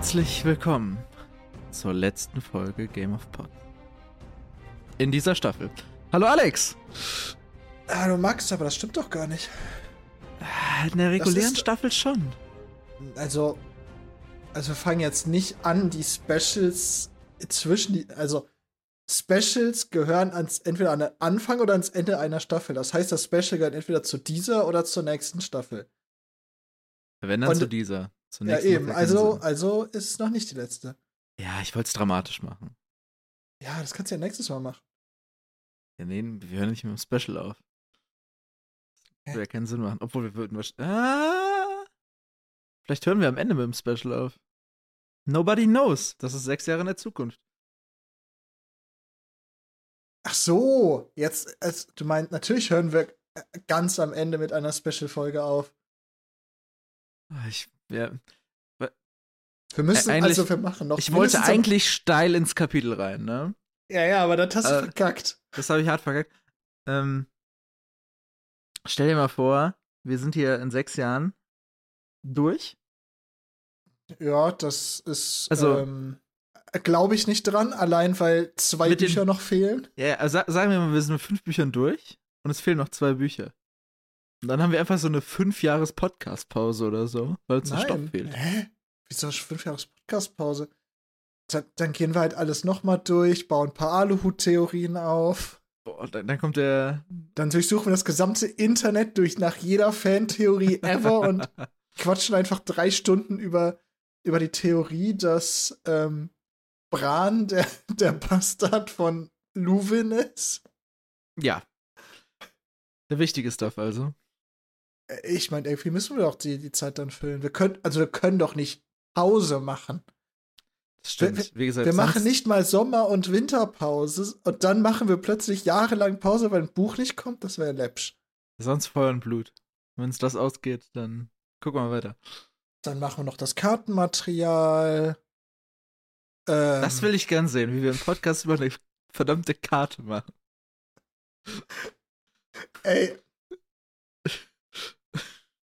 Herzlich willkommen zur letzten Folge Game of Pod. In dieser Staffel. Hallo Alex! Hallo Max, aber das stimmt doch gar nicht. In der regulären ist- Staffel schon. Also, also wir fangen jetzt nicht an, die Specials zwischen die, also Specials gehören ans entweder an den Anfang oder ans Ende einer Staffel. Das heißt, das Special gehört entweder zu dieser oder zur nächsten Staffel. Wenn dann Und- zu dieser. Zur Ja, eben. Also, also ist es noch nicht die letzte. Ja, ich wollte es dramatisch machen. Ja, das kannst du ja nächstes Mal machen. Ja, nee, wir hören nicht mit dem Special auf. Das würde ja keinen Sinn machen. Obwohl wir würden wahrscheinlich. Ah! Vielleicht hören wir am Ende mit dem Special auf. Nobody knows. Das ist sechs Jahre in der Zukunft. Ach so, jetzt, es, du meinst, natürlich hören wir äh, ganz am Ende mit einer Special-Folge auf. Ah, Ich, ja, Wir müssen, Ä- eigentlich- also wir machen noch. ich wollte eigentlich steil ins Kapitel rein, ne? Ja, ja, aber das hast du Äh, verkackt. Das habe ich hart verkackt. Ähm, stell dir mal vor, wir sind hier in sechs Jahren durch. Ja, das ist, Also- ähm, glaube ich nicht dran, allein weil zwei Mit den- Bücher noch fehlen. Ja, also sa- sagen wir mal, wir sind mit fünf Büchern durch und es fehlen noch zwei Bücher. Und dann haben wir einfach so eine fünf Jahres Podcast-Pause oder so, weil der Stoff Nein. fehlt. Hä? Wieso fünf Jahre Podcast-Pause? Dann, dann gehen wir halt alles nochmal durch, bauen ein paar Aluhut-Theorien auf. Boah, dann, dann kommt der. Dann durchsuchen wir das gesamte Internet durch nach jeder Fan-Theorie ever und quatschen einfach drei Stunden über, über die Theorie, dass ähm, Bran der, der Bastard von Luwin ist. Ja. Der wichtige Stuff also. Äh, Ich meine, irgendwie müssen wir doch die, die Zeit dann füllen. Wir können, also wir können doch nicht Pause machen. Das stimmt. Wie gesagt, Wir machen nicht mal Sommer- und Winterpause und dann machen wir plötzlich jahrelang Pause, weil ein Buch nicht kommt. Das wäre läppsch. Sonst Feuer und Blut. Wenn es das ausgeht, dann gucken wir weiter. Dann machen wir noch das Kartenmaterial. Ähm, Das will ich gern sehen, wie wir einen Podcast über eine verdammte Karte machen. Ey,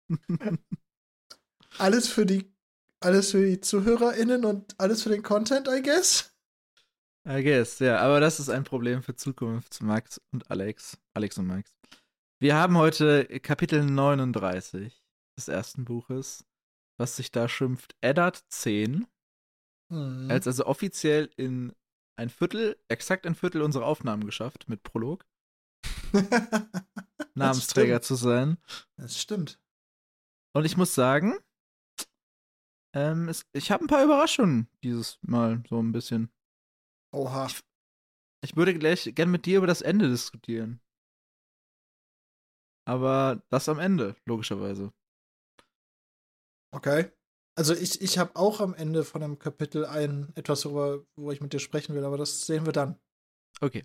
alles für die, alles für die ZuhörerInnen und alles für den Content, I guess. I guess, ja, aber das ist ein Problem für Zukunft Max und Alex. Alex und Max. Wir haben heute Kapitel 39 des ersten Buches, was sich da schimpft Eddard 10, Hm. als also offiziell in ein Viertel, exakt ein Viertel unserer Aufnahmen geschafft, mit Prolog, Namensträger zu sein. Das stimmt. Und ich muss sagen, ähm, es, ich habe ein paar Überraschungen dieses Mal, so ein bisschen. Oha. Ich würde gleich gern mit dir über das Ende diskutieren. Aber das am Ende, logischerweise. Okay. Also ich, ich habe auch am Ende von einem Kapitel ein etwas, worüber, wo ich mit dir sprechen will, aber das sehen wir dann. Okay.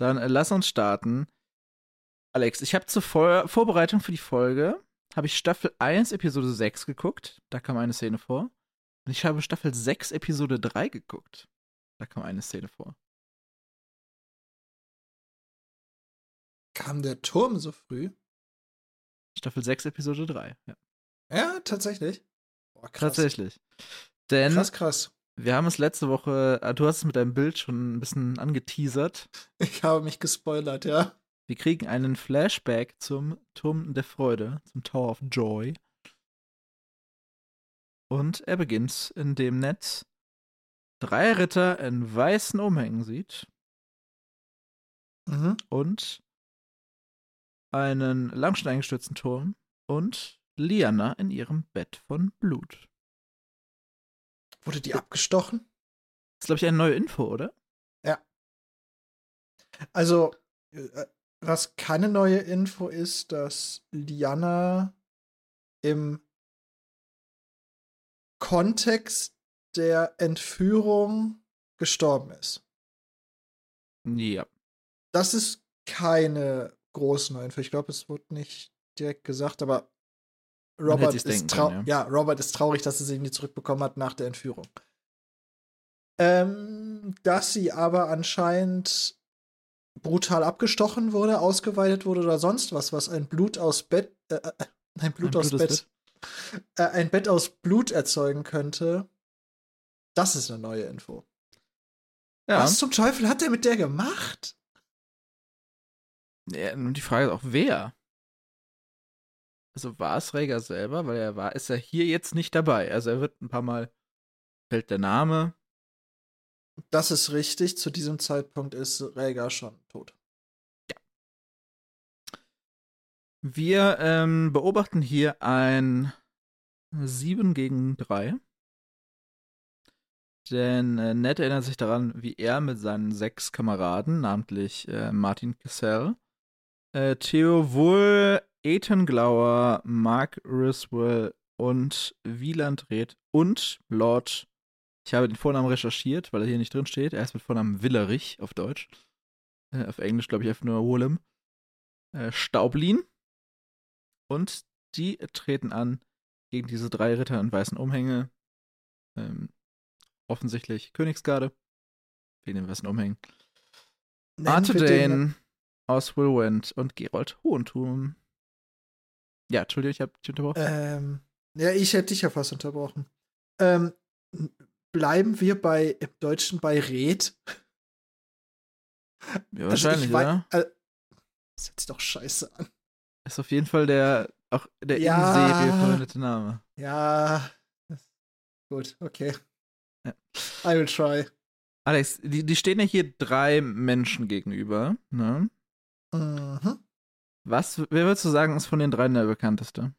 Dann äh, lass uns starten. Alex, ich habe zur Vor Vorbereitung für die Folge, habe ich Staffel 1, Episode 6 geguckt. Da kam eine Szene vor. Und ich habe Staffel 6, Episode 3 geguckt. Da kam eine Szene vor. Kam der Turm so früh? Staffel 6, Episode 3. Ja. Ja, tatsächlich. Boah, krass. Tatsächlich. Denn Krass, krass. wir haben es letzte Woche, äh, du hast es mit deinem Bild schon ein bisschen angeteasert. Ich habe mich gespoilert, ja. Wir kriegen einen Flashback zum Turm der Freude, zum Tower of Joy. Und er beginnt, indem Ned drei Ritter in weißen Umhängen sieht Mhm. und einen langschnell eingestürzten Turm und Liana in ihrem Bett von Blut. Wurde die abgestochen? Das ist, glaube ich, eine neue Info, oder? Also, äh, was keine neue Info ist, dass Liana im Kontext der Entführung gestorben ist. Ja. Das ist keine große neue Info. Ich glaube, es wurde nicht direkt gesagt, aber Robert ist, können, ja. Robert ist traurig, dass sie sie nie zurückbekommen hat nach der Entführung. Ähm, dass sie aber anscheinend brutal abgestochen wurde, ausgeweitet wurde oder sonst was, was ein Blut aus Bett, äh, äh, ein Blut Ein aus blutes Bett, Äh, ein Bett aus Blut erzeugen könnte, Das ist eine neue Info. Ja. Was zum Teufel hat der mit der gemacht? ja. Nun die Frage ist auch, wer? Also war es Rhaegar selber, weil er war, ist er hier jetzt nicht dabei. Also er wird ein paar Mal, fällt der Name. Das ist richtig. Zu diesem Zeitpunkt ist Rhaegar schon tot. Wir ähm, beobachten hier ein 7 gegen 3. Denn äh, Ned erinnert sich daran, wie er mit seinen sechs Kameraden, namentlich äh, Martin Cassell, äh, Theo Wohl, Ethan Glauer, Mark Riswell und Wieland Red und Lord, ich habe den Vornamen recherchiert, weil er hier nicht drin steht. Er ist mit Vornamen Willerich auf Deutsch. Äh, auf Englisch glaube ich einfach nur Wohlem. Äh, Staublin. Und die treten an gegen diese drei Ritter in weißen Umhänge. Ähm, offensichtlich Königsgarde. Wegen den weißen Umhängen. Arthur aus Willwend und Gerold Hohentum. Ja, Entschuldigung, ich habe dich unterbrochen. Ähm, ja, ich hätte dich ja fast unterbrochen. Ähm, bleiben wir bei im Deutschen bei Red? ja, Also wahrscheinlich, ich wei- oder? äh, Das hört sich doch scheiße an. Ist auf jeden Fall der, auch der Ja. in Serie verwendete Name. Ja. Gut, okay. Ja. I will try. Alex, die, die stehen ja hier drei Menschen gegenüber, ne? Mhm. Was, wer würdest du sagen, ist von den dreien der bekannteste?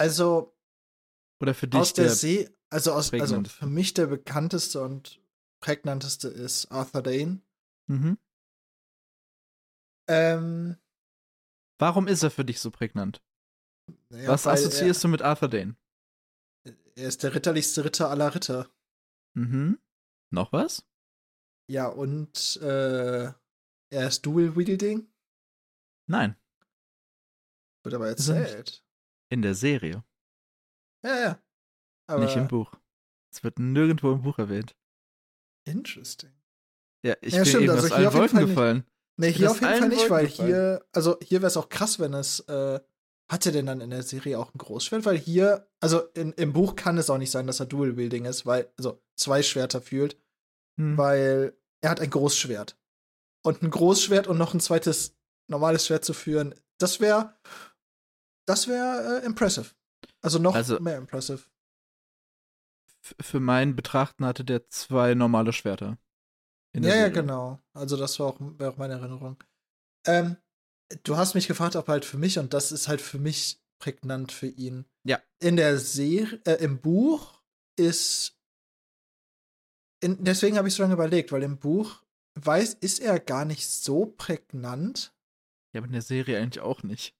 Also Oder für dich aus der der See, also aus, also für mich der bekannteste und prägnanteste ist Arthur Dane. mhm. Ähm, Warum ist er für dich so prägnant? ja, Was assoziierst du mit Arthur Dane? Er, er ist der ritterlichste Ritter aller Ritter. Mhm. Noch was? Ja, und äh, er ist Dual Wielding, Nein, wird aber er erzählt. In der Serie, Ja, ja. Aber nicht im Buch. Es wird nirgendwo im Buch erwähnt. interesting. Ja, ich Ja, bin stimmt, eben also aus hier allen auf jeden Wolken Fall nicht. gefallen. Nee, hier auf jeden Fall nicht, Wolken weil gefallen. hier, also hier wäre es auch krass, wenn es, äh, hat er denn dann in der Serie auch ein Großschwert? Weil hier, also in, im Buch kann es auch nicht sein, dass er Dual Wielding ist, weil, also zwei Schwerter fühlt, Hm. weil er hat ein Großschwert. Und ein Großschwert und noch ein zweites normales Schwert zu führen, das wäre, das wäre äh, impressive. Also noch Also- mehr impressive. Für mein Betrachten hatte der zwei normale Schwerter. Ja, ja, genau. Also das war auch, auch meine Erinnerung. Ähm, du hast mich gefragt, ob halt für mich, und das ist halt für mich prägnant für ihn. Ja. In der Serie, äh, im Buch ist, in, deswegen habe ich so lange überlegt, weil im Buch weiß, ist er gar nicht so prägnant. Ja, aber in der Serie eigentlich auch nicht.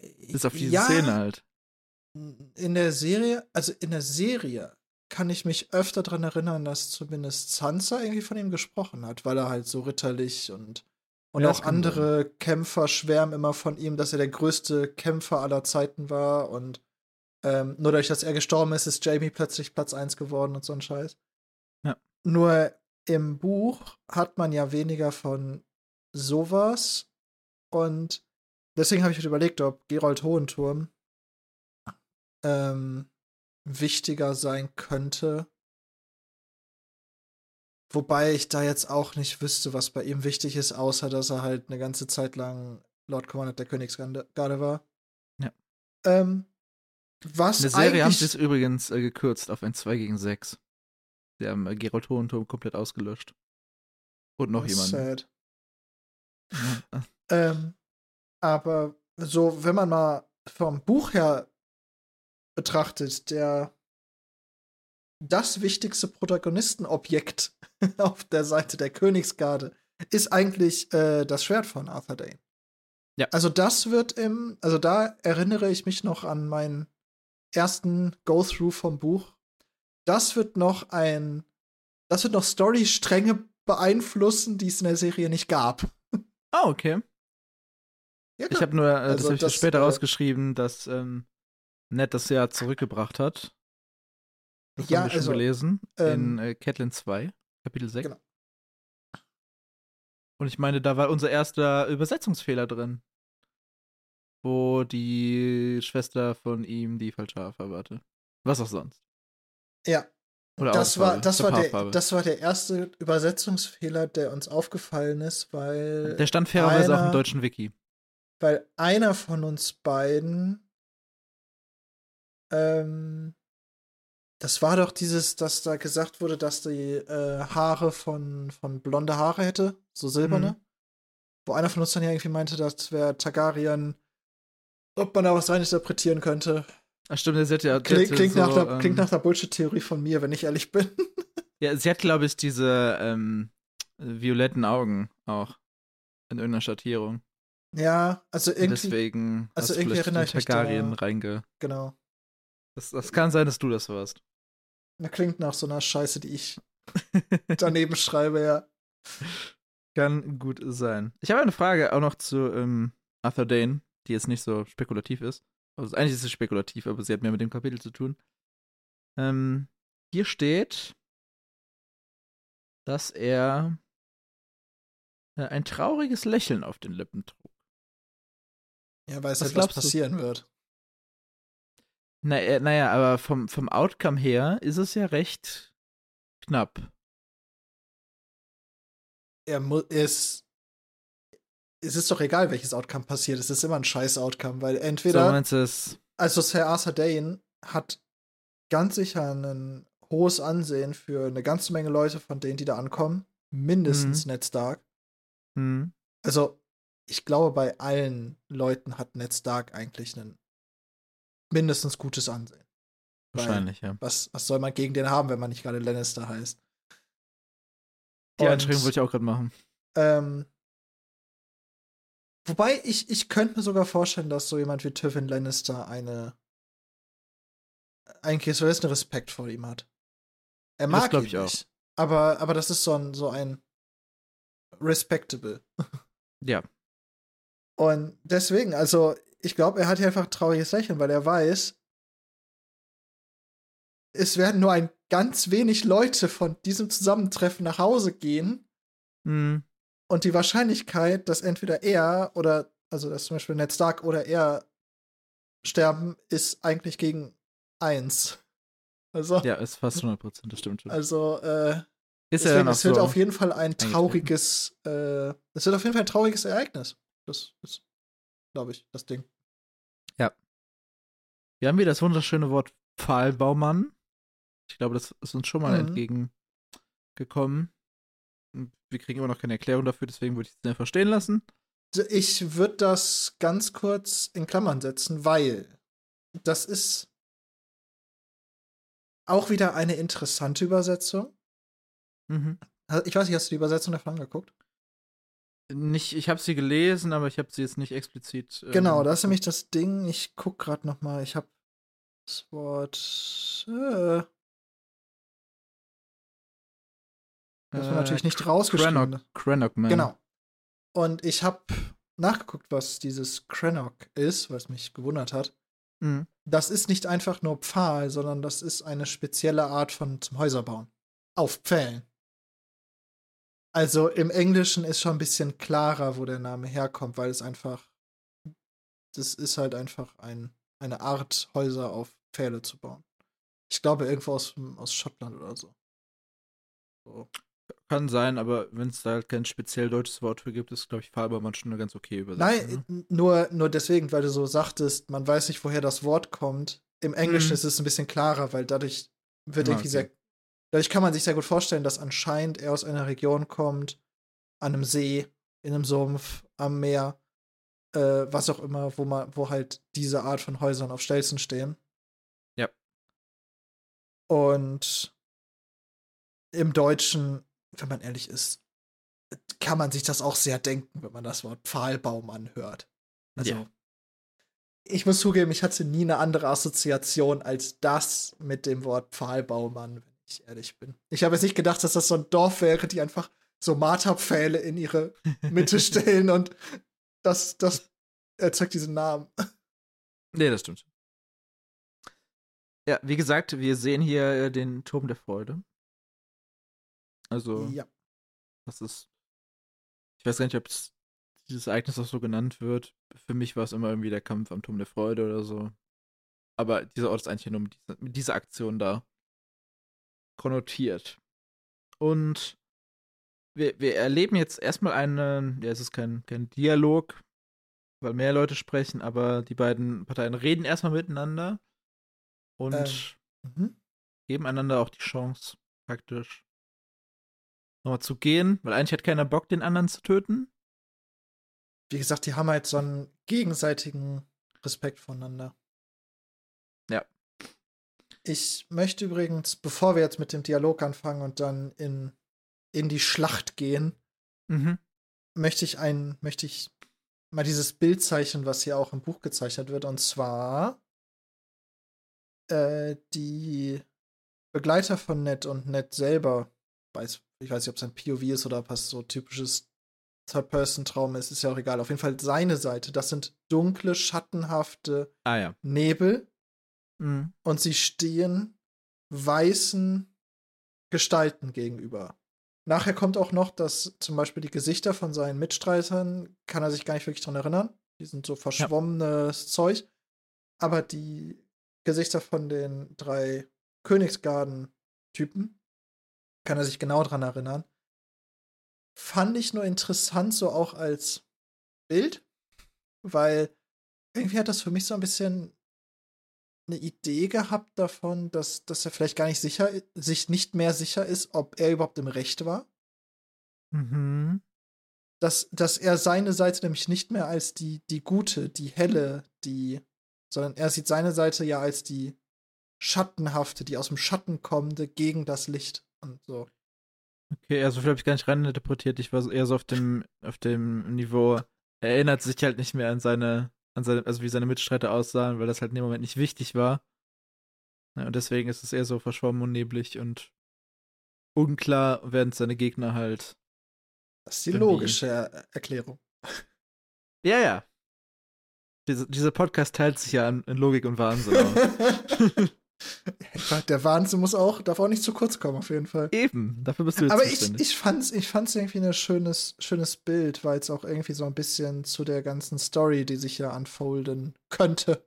Bis auf diese ja, Szene halt. In der Serie, also in der Serie kann ich mich öfter daran erinnern, dass zumindest Sansa irgendwie von ihm gesprochen hat, weil er halt so ritterlich und und Ja, auch andere Kämpfer schwärmen immer von ihm, dass er der größte Kämpfer aller Zeiten war und ähm, nur dadurch, dass er gestorben ist, ist Jamie plötzlich Platz 1 geworden und so ein Scheiß. Ja. Nur im Buch hat man ja weniger von sowas und deswegen habe ich mir überlegt, ob Gerold Hohenturm ähm, wichtiger sein könnte. Wobei ich da jetzt auch nicht wüsste, was bei ihm wichtig ist, außer dass er halt eine ganze Zeit lang Lord Commander der Königsgarde war. Ja. Ähm, was In der Serie haben sie es übrigens äh, gekürzt auf ein 2 gegen 6. Sie haben äh, Gerold Hohenturm komplett ausgelöscht. Und noch jemanden. sad. Äh, Ähm, aber so, wenn man mal vom Buch her betrachtet, der das wichtigste Protagonistenobjekt auf der Seite der Königsgarde ist eigentlich äh, das Schwert von Arthur Dane. Ja. Also das wird im, also da erinnere ich mich noch an meinen ersten Go-Through vom Buch. Das wird noch ein, das wird noch Storystränge beeinflussen, die es in der Serie nicht gab. Ah, okay. Ja, Ich habe nur, äh, das Also habe ich das, später äh, rausgeschrieben, dass ähm, Ned das Jahr zurückgebracht hat. Das Ja, haben wir schon also, gelesen. ähm, in äh, Catelyn 2, Kapitel 6. genau. Und ich meine, da war unser erster Übersetzungsfehler drin. Wo die Schwester von ihm die falsche Haarfarbe hatte. Was auch sonst. Ja. Oder Das war, das, war der, das war der erste Übersetzungsfehler, der uns aufgefallen ist, weil, Der stand fairerweise auch im einer- deutschen Wiki. Weil einer von uns beiden ähm, das war doch dieses, dass da gesagt wurde, dass die äh, Haare von, von blonde Haare hätte, so silberne. Mhm. Wo einer von uns dann ja irgendwie meinte, das wäre Targaryen, ob man da was reininterpretieren könnte. Ach stimmt, sie hat ja. die Klingt, so, nach, der, ähm, klingt nach der Bullshit-Theorie von mir, wenn ich ehrlich bin. Ja, sie hat, glaube ich, diese ähm, violetten Augen auch. In irgendeiner Schattierung. Ja, also irgendwie, Deswegen also irgendwie erinnere ich mich Targaryen reinge. genau. Das, das kann sein, dass du das warst. Das klingt nach so einer Scheiße, die ich daneben schreibe, ja. Kann gut sein. Ich habe eine Frage auch noch zu ähm, Arthur Dane, die jetzt nicht so spekulativ ist. Also eigentlich ist sie spekulativ, aber sie hat mehr mit dem Kapitel zu tun. Ähm, hier steht, dass er äh, ein trauriges Lächeln auf den Lippen trug. Ja, weiß Was halt, was glaubst du? passieren wird. Na, äh, naja, aber vom, vom Outcome her ist es ja recht knapp. Er muss, es, es ist doch egal, welches Outcome passiert. Es ist immer ein scheiß Outcome, weil So entweder, du es? also Sir Arthur Dane hat ganz sicher ein hohes Ansehen für eine ganze Menge Leute von denen, die da ankommen. Mindestens Ned Stark. Hm. Also, ich glaube, bei allen Leuten hat Ned Stark eigentlich ein mindestens gutes Ansehen. Weil Wahrscheinlich, ja. Was, was soll man gegen den haben, wenn man nicht gerade Lannister heißt? Die Einschränkung wollte ich auch gerade machen. Ähm, wobei, ich, ich könnte mir sogar vorstellen, dass so jemand wie Tywin Lannister eine eigentlich so einen Respekt vor ihm hat. Er Das mag glaub ihn ich auch. nicht. Aber, aber das ist so ein, so ein respectable. Ja. Und deswegen, also, ich glaube, er hat hier einfach ein trauriges Lächeln, weil er weiß, es werden nur ein ganz wenig Leute von diesem Zusammentreffen nach Hause gehen. Hm. Und die Wahrscheinlichkeit, dass entweder er oder, also dass zum Beispiel Ned Stark oder er sterben, ist eigentlich gegen eins. Also, Ja, ist fast 100 Prozent, das stimmt schon. also äh, ist er deswegen, es wird so, auf jeden Fall ein trauriges, äh, es wird auf jeden Fall ein trauriges Ereignis. Das ist, glaube ich, das Ding. Wir haben wieder das wunderschöne Wort Pfahlbaumann. Ich glaube, das ist uns schon mal Mhm. entgegengekommen. Wir kriegen immer noch keine Erklärung dafür, deswegen würde ich es einfach stehen lassen. Also Ich würde das ganz kurz in Klammern setzen, weil das ist auch wieder eine interessante Übersetzung. Mhm. Ich weiß nicht, hast du die Übersetzung davon angeguckt? Nicht, ich habe sie gelesen, aber ich habe sie jetzt nicht explizit. ähm, Genau, das ist nämlich das Ding. Ich guck gerade noch mal. Ich habe das Wort. Äh, das war äh, natürlich nicht rausgeschrieben. Crannock, Crannock Man. Genau. Und ich habe nachgeguckt, was dieses Crannock ist, was mich gewundert hat. Mhm. Das ist nicht einfach nur Pfahl, sondern das ist eine spezielle Art von zum Häuserbauen. Auf Pfählen. Also im Englischen ist schon ein bisschen klarer, wo der Name herkommt, weil es einfach. Das ist halt einfach ein, eine Art, Häuser auf Pfähle zu bauen. Ich glaube, irgendwo aus, aus Schottland oder so. so. Kann sein, aber wenn es da halt kein speziell deutsches Wort für gibt, ist, glaube ich, Pfahlbaumann schon eine ganz okay Übersetzung. Nein, ne? nur, nur deswegen, weil du so sagtest, man weiß nicht, woher das Wort kommt. Im Englischen Mhm. ist es ein bisschen klarer, weil dadurch wird Ah, irgendwie okay. sehr. Dadurch kann man sich sehr gut vorstellen, dass anscheinend er aus einer Region kommt, an einem See, in einem Sumpf, am Meer, äh, was auch immer, wo man, wo halt diese Art von Häusern auf Stelzen stehen. Ja. Und im Deutschen, wenn man ehrlich ist, kann man sich das auch sehr denken, wenn man das Wort Pfahlbaum anhört. Also, Ja. ich muss zugeben, ich hatte nie eine andere Assoziation als das mit dem Wort Pfahlbaumann, ich ehrlich bin. Ich habe jetzt nicht gedacht, dass das so ein Dorf wäre, die einfach so Marterpfähle in ihre Mitte stellen und das, das erzeugt diesen Namen. Nee, das stimmt. Ja, wie gesagt, wir sehen hier äh, den Turm der Freude. Also, Ja. das ist. Ich weiß gar nicht, ob dieses Ereignis auch so genannt wird. Für mich war es immer irgendwie der Kampf am Turm der Freude oder so. Aber dieser Ort ist eigentlich nur mit dieser, mit dieser Aktion da konnotiert. Und wir, wir erleben jetzt erstmal einen, ja, es ist kein, kein Dialog, weil mehr Leute sprechen, aber die beiden Parteien reden erstmal miteinander und ähm, mhm. geben einander auch die Chance, praktisch nochmal zu gehen, weil eigentlich hat keiner Bock, den anderen zu töten. Wie gesagt, die haben halt so einen gegenseitigen Respekt voneinander. Ich möchte übrigens, bevor wir jetzt mit dem Dialog anfangen und dann in, in die Schlacht gehen, mhm. möchte ich ein, möchte ich mal dieses Bild zeichnen, was hier auch im Buch gezeichnet wird, und zwar äh, die Begleiter von Ned und Ned selber, weiß, ich weiß nicht, ob es ein POV ist oder ob es so typisches Third-Person-Traum ist, ist ja auch egal. Auf jeden Fall seine Seite. Das sind dunkle, schattenhafte ah, ja. Nebel. Mhm. Und sie stehen weißen Gestalten gegenüber. Nachher kommt auch noch, dass zum Beispiel die Gesichter von seinen Mitstreitern kann er sich gar nicht wirklich dran erinnern. Die sind so verschwommenes ja. Zeug. Aber die Gesichter von den drei Königsgarden-Typen kann er sich genau dran erinnern. Fand ich nur interessant, so auch als Bild, weil irgendwie hat das für mich so ein bisschen eine Idee gehabt davon, dass, dass er vielleicht gar nicht sicher, sich nicht mehr sicher ist, ob er überhaupt im Recht war. Mhm. Dass, dass er seine Seite nämlich nicht mehr als die, die gute, die helle, die, sondern er sieht seine Seite ja als die schattenhafte, die aus dem Schatten kommende gegen das Licht und so. Okay, also viel habe ich gar nicht rein interpretiert. Ich war eher so auf dem, auf dem Niveau, er erinnert sich halt nicht mehr an seine an seine, also wie seine Mitstreiter aussahen, weil das halt in dem Moment nicht wichtig war. Ja, und deswegen ist es eher so verschwommen und neblig und unklar, während seine Gegner halt. Das ist die logische Erklärung. Ja, ja. Diese, dieser Podcast teilt sich ja in, in Logik und Wahnsinn aus. Der Wahnsinn muss auch, darf auch nicht zu kurz kommen, auf jeden Fall. Eben, dafür bist du jetzt Aber ich, ich fand's, ich fand's irgendwie ein schönes, schönes Bild, weil es auch irgendwie so ein bisschen zu der ganzen Story, die sich ja unfolden könnte,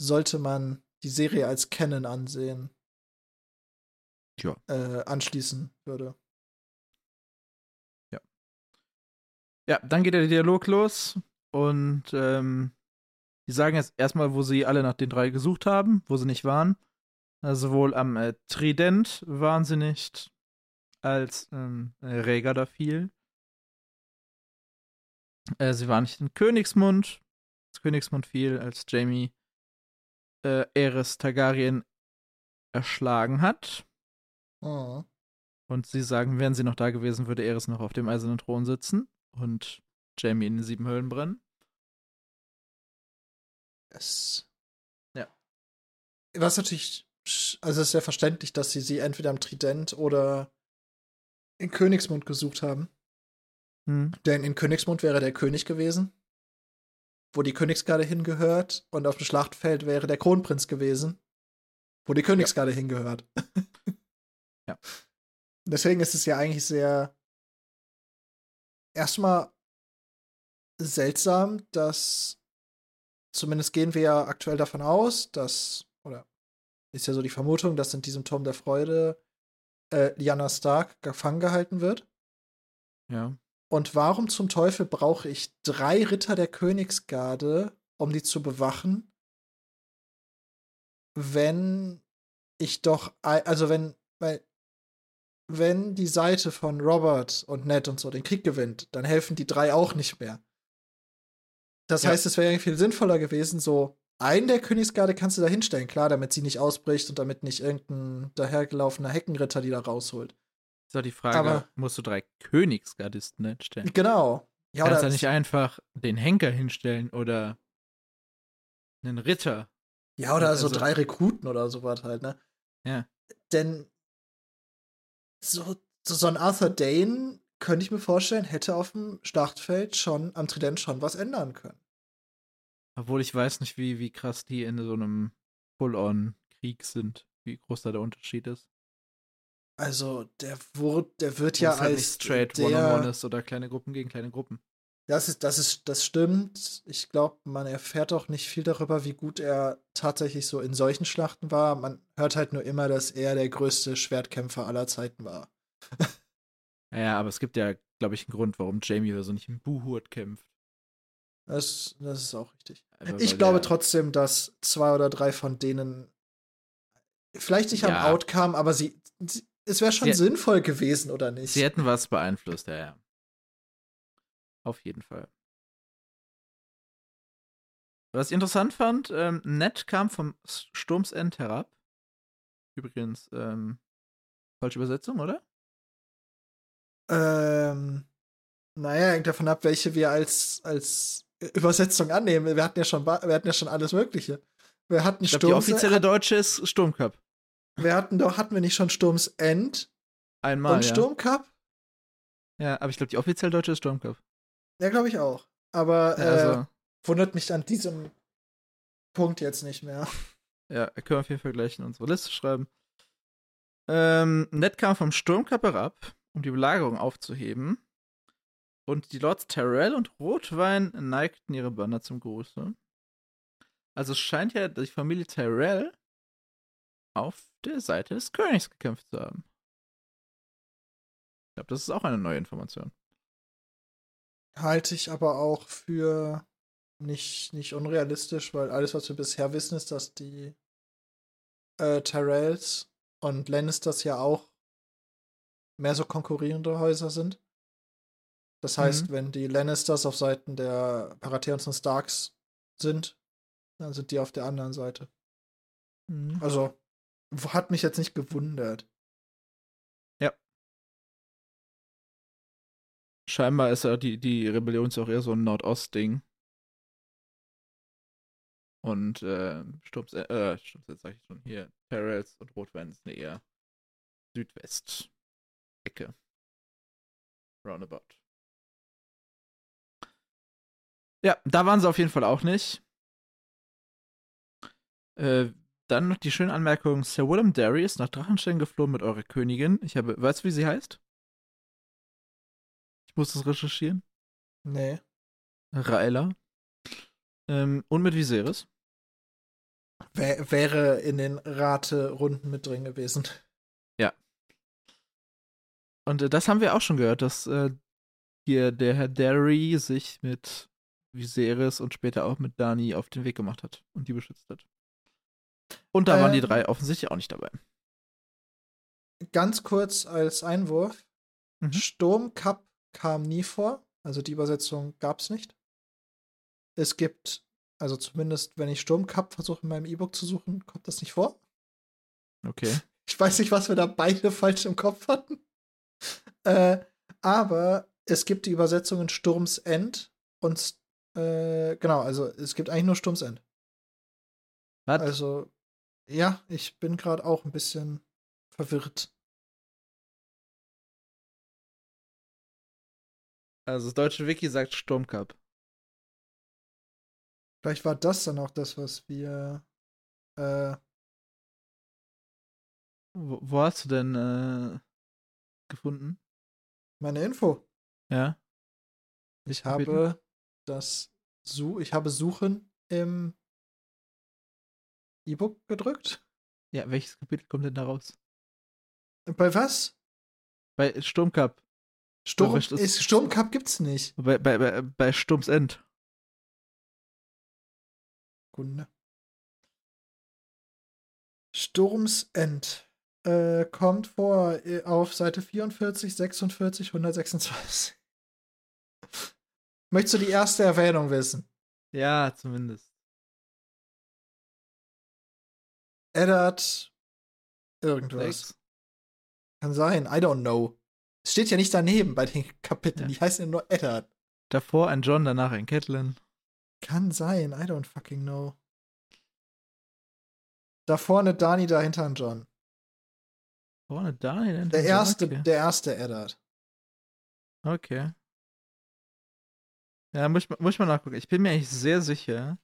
sollte man die Serie als Canon ansehen. Ja. Äh, anschließen würde. Ja. Ja, dann geht der Dialog los und ähm, die sagen jetzt erstmal, wo sie alle nach den drei gesucht haben, wo sie nicht waren. Also sowohl am äh, Trident waren sie nicht, als ähm, äh, Rhaegar da fiel. Äh, sie waren nicht in Königsmund. Als Königsmund fiel, als Jamie äh, Aerys Targaryen erschlagen hat. Oh. Und sie sagen, wären sie noch da gewesen, würde Aerys noch auf dem eisernen Thron sitzen und Jamie in den sieben Höhlen brennen. Es. Ja. Was natürlich also es ist sehr verständlich, dass sie sie entweder am Trident oder in Königsmund gesucht haben. Hm. Denn in Königsmund wäre der König gewesen, wo die Königsgarde hingehört, und auf dem Schlachtfeld wäre der Kronprinz gewesen, wo die Königsgarde ja. hingehört. ja. Deswegen ist es ja eigentlich sehr erstmal seltsam, dass zumindest gehen wir ja aktuell davon aus, dass ist ja so die Vermutung, dass in diesem Turm der Freude äh, Lyanna Stark gefangen gehalten wird. Ja. Und warum zum Teufel brauche ich drei Ritter der Königsgarde, um die zu bewachen, wenn ich doch, also wenn, weil, wenn die Seite von Robert und Ned und so den Krieg gewinnt, dann helfen die drei auch nicht mehr. Das ja. heißt, es wäre viel sinnvoller gewesen, so einen der Königsgarde kannst du da hinstellen, klar, damit sie nicht ausbricht und damit nicht irgendein dahergelaufener Heckenritter die da rausholt. Ist doch die Frage, Aber, musst du drei Königsgardisten hinstellen? Genau. Ja, kannst du nicht einfach den Henker hinstellen oder einen Ritter? Ja, oder also, so drei Rekruten oder sowas halt, ne? Ja. Denn so, so ein Arthur Dane, könnte ich mir vorstellen, hätte auf dem Schlachtfeld schon am Trident schon was ändern können. Obwohl ich weiß nicht, wie, wie krass die in so einem Full-on-Krieg sind, wie groß da der Unterschied ist. Also, der, wurde, der wird Wo ja es halt nicht als straight der, One-on-One ist oder kleine Gruppen gegen kleine Gruppen. Das ist, das ist, das stimmt. Ich glaube, man erfährt auch nicht viel darüber, wie gut er tatsächlich so in solchen Schlachten war. Man hört halt nur immer, dass er der größte Schwertkämpfer aller Zeiten war. Ja, aber es gibt ja, glaube ich, einen Grund, warum Jamie oder so nicht im Buhurt kämpft. Das, das ist auch richtig. Einfach Ich glaube trotzdem, dass zwei oder drei von denen vielleicht nicht am Ja. Outcome, aber sie, sie es wäre schon Sie- sinnvoll gewesen, oder nicht? Sie hätten was beeinflusst, ja, ja. Auf jeden Fall. Was ich interessant fand, ähm, Ned kam vom Sturmsend herab. Übrigens, ähm, falsche Übersetzung, oder? Ähm, naja, hängt davon ab, welche wir als, als Übersetzung annehmen. Wir hatten ja schon, wir hatten ja schon alles Mögliche. Wir hatten Ich glaube, die Sturms, offizielle deutsche ist Sturmcup. wir hatten doch, hatten wir nicht schon Sturmsend Einmal. und ja. Sturmcup? ja, aber ich glaube, die offiziell deutsche ist Sturmcup. Ja, glaube ich auch. Aber Ja, äh, also, wundert mich an diesem Punkt jetzt nicht mehr. ja, können wir auf jeden Fall gleich in unsere Liste schreiben. Ähm, Ned kam vom Sturmcup herab, um die Belagerung aufzuheben. Und die Lords Tyrell und Rotwein neigten ihre Banner zum Gruße. Also es scheint ja die Familie Tyrell auf der Seite des Königs gekämpft zu haben. Ich glaube, das ist auch eine neue Information. Halte ich aber auch für nicht, nicht unrealistisch, weil alles, was wir bisher wissen, ist, dass die äh, Tyrells und Lannisters ja auch mehr so konkurrierende Häuser sind. Das heißt, Mhm. wenn die Lannisters auf Seiten der Baratheons und Starks sind, dann sind die auf der anderen Seite. Also, hat mich jetzt nicht gewundert. Scheinbar ist ja die, die Rebellion ist auch eher so ein Nordost-Ding. Und äh, Sturms, äh, Sturms, jetzt sag ich schon hier, Tyrells und Rotwein ist eine Südwest-Ecke. Roundabout. Ja, da waren sie auf jeden Fall auch nicht. Äh, dann noch die schöne Anmerkung: Sir Willem Derry ist nach Drachenstein geflohen mit eurer Königin. Ich habe, weißt du, wie sie heißt? Ich muss das recherchieren. Nee. Raela. Ähm, und mit Viserys. Wär, wäre in den Raterunden mit drin gewesen. Und äh, das haben wir auch schon gehört, dass äh, hier der Herr Derry sich mit Viserys und später auch mit Dani auf den Weg gemacht hat und die beschützt hat. Und da waren die Ähm. drei offensichtlich auch nicht dabei. Ganz kurz als Einwurf. Mhm. Sturmcup kam nie vor. Also die Übersetzung gab es nicht. Es gibt, also zumindest wenn ich Sturmcup versuche in meinem E-Book zu suchen, kommt das nicht vor. Okay. Ich weiß nicht, was wir da beide falsch im Kopf hatten. Äh, aber es gibt die Übersetzungen Sturmsend und äh, genau, also es gibt eigentlich nur Sturmsend. Was? Also ja, ich bin gerade auch ein bisschen verwirrt. Also das deutsche Wiki sagt Sturmcup. Vielleicht war das dann auch das, was wir äh, Wo, wo hast du denn äh, gefunden? meine Info. Ja. Ich habe das Su ich habe Suchen im E-Book gedrückt. Ja, welches Kapitel kommt denn da raus? Bei was? Bei Sturmcup. Sturm, ist, Sturmcup gibt's nicht. Bei, bei, bei, bei Sturmsend. Kunde. Sturmsend äh, kommt vor äh, auf Seite 44, 46, 126. Möchtest du die erste Erwähnung wissen? Ja, zumindest. Eddard irgendwas. Sechs. Kann sein, I don't know. Es steht ja nicht daneben bei den Kapiteln, Ja. die heißen ja nur Eddard. Davor ein John, danach ein Catelyn. Kann sein, I don't fucking know. Da vorne Dani, dahinter ein John. Vorne Daniel. Der erste, der erste Eddard. okay. Ja, muss, ich mal- muss ich mal nachgucken. Ich bin mir eigentlich sehr sicher,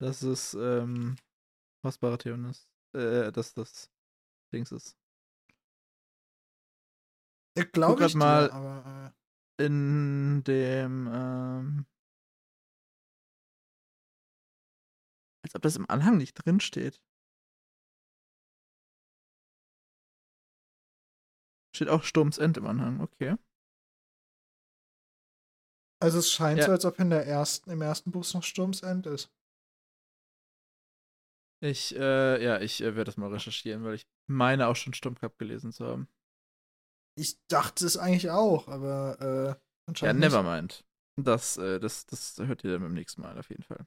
dass es ähm, Haus Baratheon ist. Äh, dass das Dings ist. Ja, glaube ich dir, mal- aber In dem, ähm, als ob das im Anhang nicht drin steht. Steht auch Sturms End im Anhang, okay. also es scheint Ja. so, als ob in der ersten, im ersten Buch noch Sturmsend ist. Ich, äh, ja, ich äh, werde das mal recherchieren, weil ich meine auch schon Sturmcup gelesen zu haben. Ich dachte es eigentlich auch, aber äh, Ja, anscheinend nicht. Nevermind. Das, äh, das, das hört ihr dann beim nächsten Mal auf jeden Fall.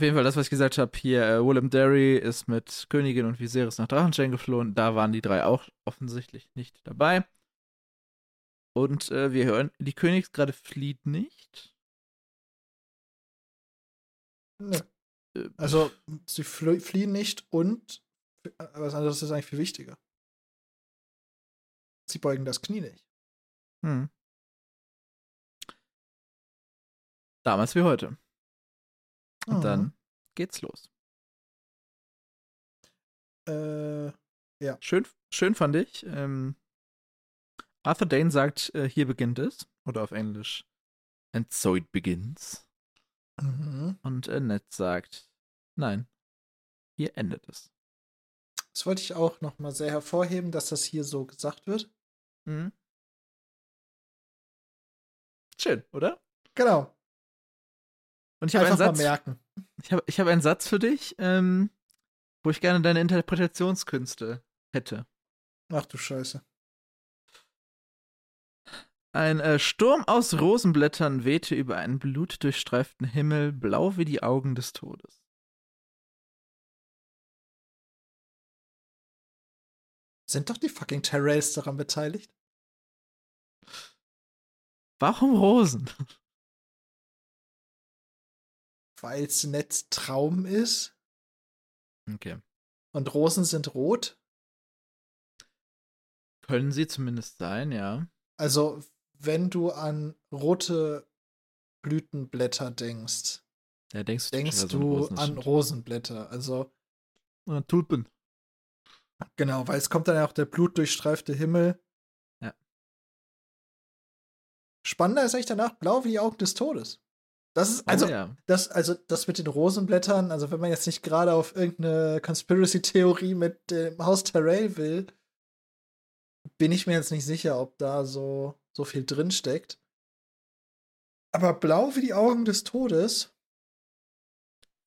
Auf jeden Fall, das, was ich gesagt habe, hier, äh, Willem Derry ist mit Königin und Viserys nach Drachenstein geflohen. Da waren die drei auch offensichtlich nicht dabei. Und äh, wir hören, die Königsgrade flieht nicht. Nö. Äh, Also, sie fl fliehen nicht und äh, was anderes ist eigentlich viel wichtiger. Sie beugen das Knie nicht. Hm. Damals wie heute. Und Mhm. dann geht's los. Äh, Schön, schön fand ich. Ähm, Arthur Dane sagt, äh, hier beginnt es. Oder auf Englisch. And so it begins. mhm. Und äh, Ned sagt, nein, hier endet es. Das wollte ich auch noch mal sehr hervorheben, dass das hier so gesagt wird. Mhm. Schön, oder? Genau. Und ich habe einen Satz. merken. Ich habe ich hab einen Satz für dich, ähm, wo ich gerne deine Interpretationskünste hätte. Ach du Scheiße. Ein äh, Sturm aus Rosenblättern wehte über einen blutdurchstreiften Himmel, blau wie die Augen des Todes. Sind doch die fucking Terrells daran beteiligt? Warum Rosen? Weil es Nets Traum ist Okay. und Rosen sind rot. Können sie zumindest sein, ja. Also, wenn du an rote Blütenblätter denkst, Ja, denkst du, denkst also an du Rosen, an stimmt. Rosenblätter. Also, Oder Tulpen. genau, weil es kommt dann ja auch der blutdurchstreifte Himmel. Ja. Spannender ist eigentlich danach blau wie die Augen des Todes. Das ist, also, oh, ja. das, also das mit den Rosenblättern, also wenn man jetzt nicht gerade auf irgendeine Conspiracy-Theorie mit dem Haus Terrell will, bin ich mir jetzt nicht sicher, ob da so, so viel drin steckt. Aber blau wie die Augen des Todes,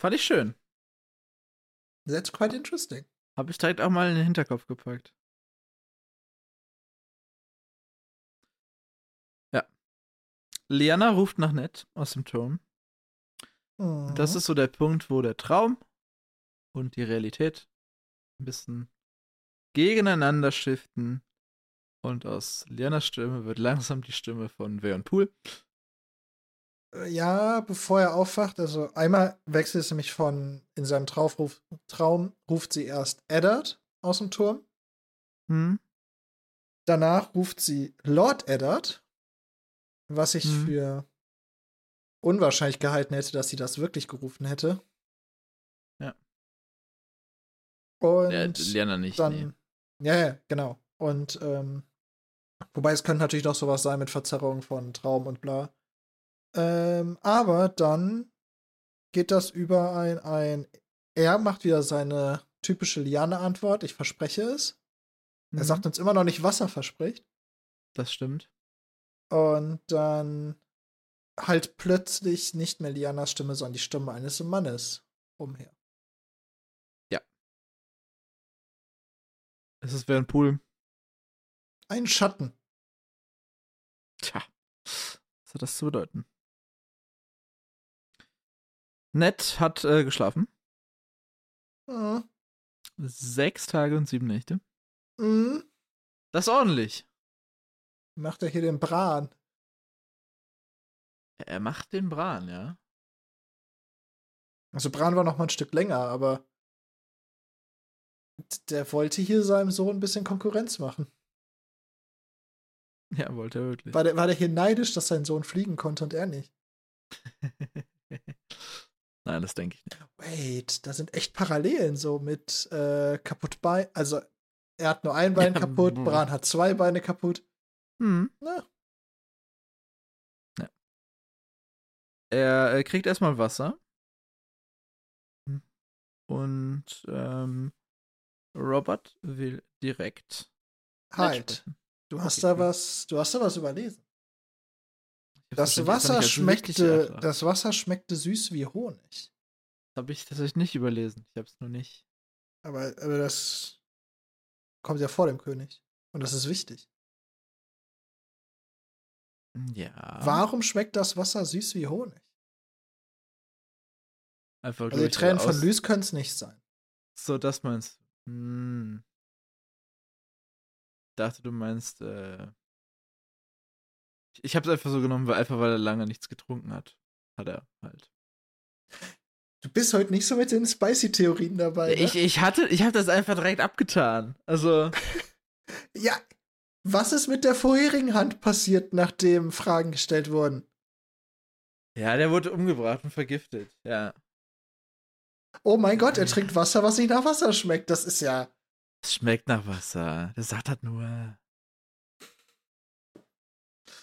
Fand ich schön. that's quite interesting. Habe ich direkt auch mal in den Hinterkopf gepackt. Liana ruft nach Ned aus dem Turm. Und das Mhm. ist so der Punkt, wo der Traum und die Realität ein bisschen gegeneinander shiften. Und aus Lianas Stimme wird langsam die Stimme von Veon Pool. Äh, Ja, bevor er aufwacht, also einmal wechselt es nämlich von in seinem Traufruf, Traum, ruft sie erst Eddard aus dem Turm. Hm? Danach ruft sie Lord Eddard, was ich Mhm. für unwahrscheinlich gehalten hätte, dass sie das wirklich gerufen hätte. Ja. Und Ja, Liana nicht. dann, nee. ja, ja, genau. Und ähm, wobei es könnte natürlich noch sowas sein mit Verzerrung von Traum und bla. Ähm, aber dann geht das über ein, ein er macht wieder seine typische Liane-Antwort, ich verspreche es. Er Mhm, sagt uns immer noch nicht, was er verspricht. Das stimmt. Und dann halt plötzlich nicht mehr Lianas Stimme, sondern die Stimme eines Mannes umher. Es ist Veon Pool. Ein Schatten. Tja, was hat das zu bedeuten? Ned hat äh, geschlafen. Mhm. Sechs Tage und sieben Nächte. Mhm. Das ist ordentlich. Macht er hier den Bran. Er macht den Bran, ja. Also Bran war noch mal ein Stück länger, aber der wollte hier seinem Sohn ein bisschen Konkurrenz machen. Ja, wollte er wirklich. War der, war der hier neidisch, dass sein Sohn fliegen konnte und er nicht? Nein, das denke ich nicht. Wait, da sind echt Parallelen so mit äh, kaputt bei. Also Er hat nur ein Bein Ja, kaputt, brr. Bran hat zwei Beine kaputt. Hm. Na, Er äh, kriegt erstmal Wasser. Und ähm, Robert will direkt halt. Du hast Okay, da was, du hast da was überlesen. Das Wasser schmeckte, das Wasser schmeckte süß wie Honig. habe ich tatsächlich nicht überlesen. Ich habe es nur nicht. Aber, aber das kommt ja vor dem König. Und das ist wichtig. Ja. Warum schmeckt das Wasser süß wie Honig? Einfach, Also die Tränen von Lys können es nicht sein. So, das meinst du. Hm. Ich dachte, du meinst, äh. Ich, es einfach so genommen, weil einfach weil er lange nichts getrunken hat. Hat er halt. Du bist heute nicht so mit den Spicy-Theorien dabei. Ne? Ich, ich hatte, ich habe das einfach direkt abgetan. Also. ja, was ist mit der vorherigen Hand passiert, nachdem Fragen gestellt wurden? Ja, der wurde umgebracht und vergiftet. Ja. Oh mein Gott, er trinkt Wasser, was nicht nach Wasser schmeckt. Das ist ja. Es schmeckt nach Wasser. Der sagt das nur.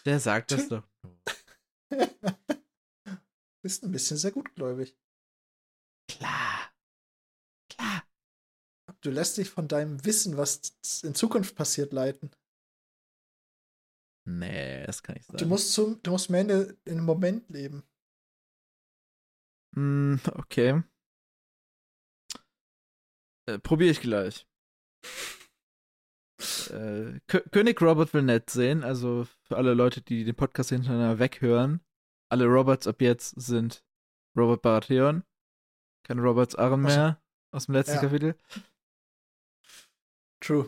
Der sagt das doch nur. bist ein bisschen sehr gutgläubig. Klar. Klar. Du lässt dich von deinem Wissen, was in Zukunft passiert, leiten. Nee, das kann ich sagen. Du musst, zum, du musst in, der, in dem Moment leben. Mm, okay. Äh, Probiere ich gleich. äh, Kö König Robert will nett sehen, also für alle Leute, die den Podcast hintereinander weghören. Alle Roberts ab jetzt sind Robert Baratheon. Keine Roberts Arren mehr aus dem letzten Ja. Kapitel. True.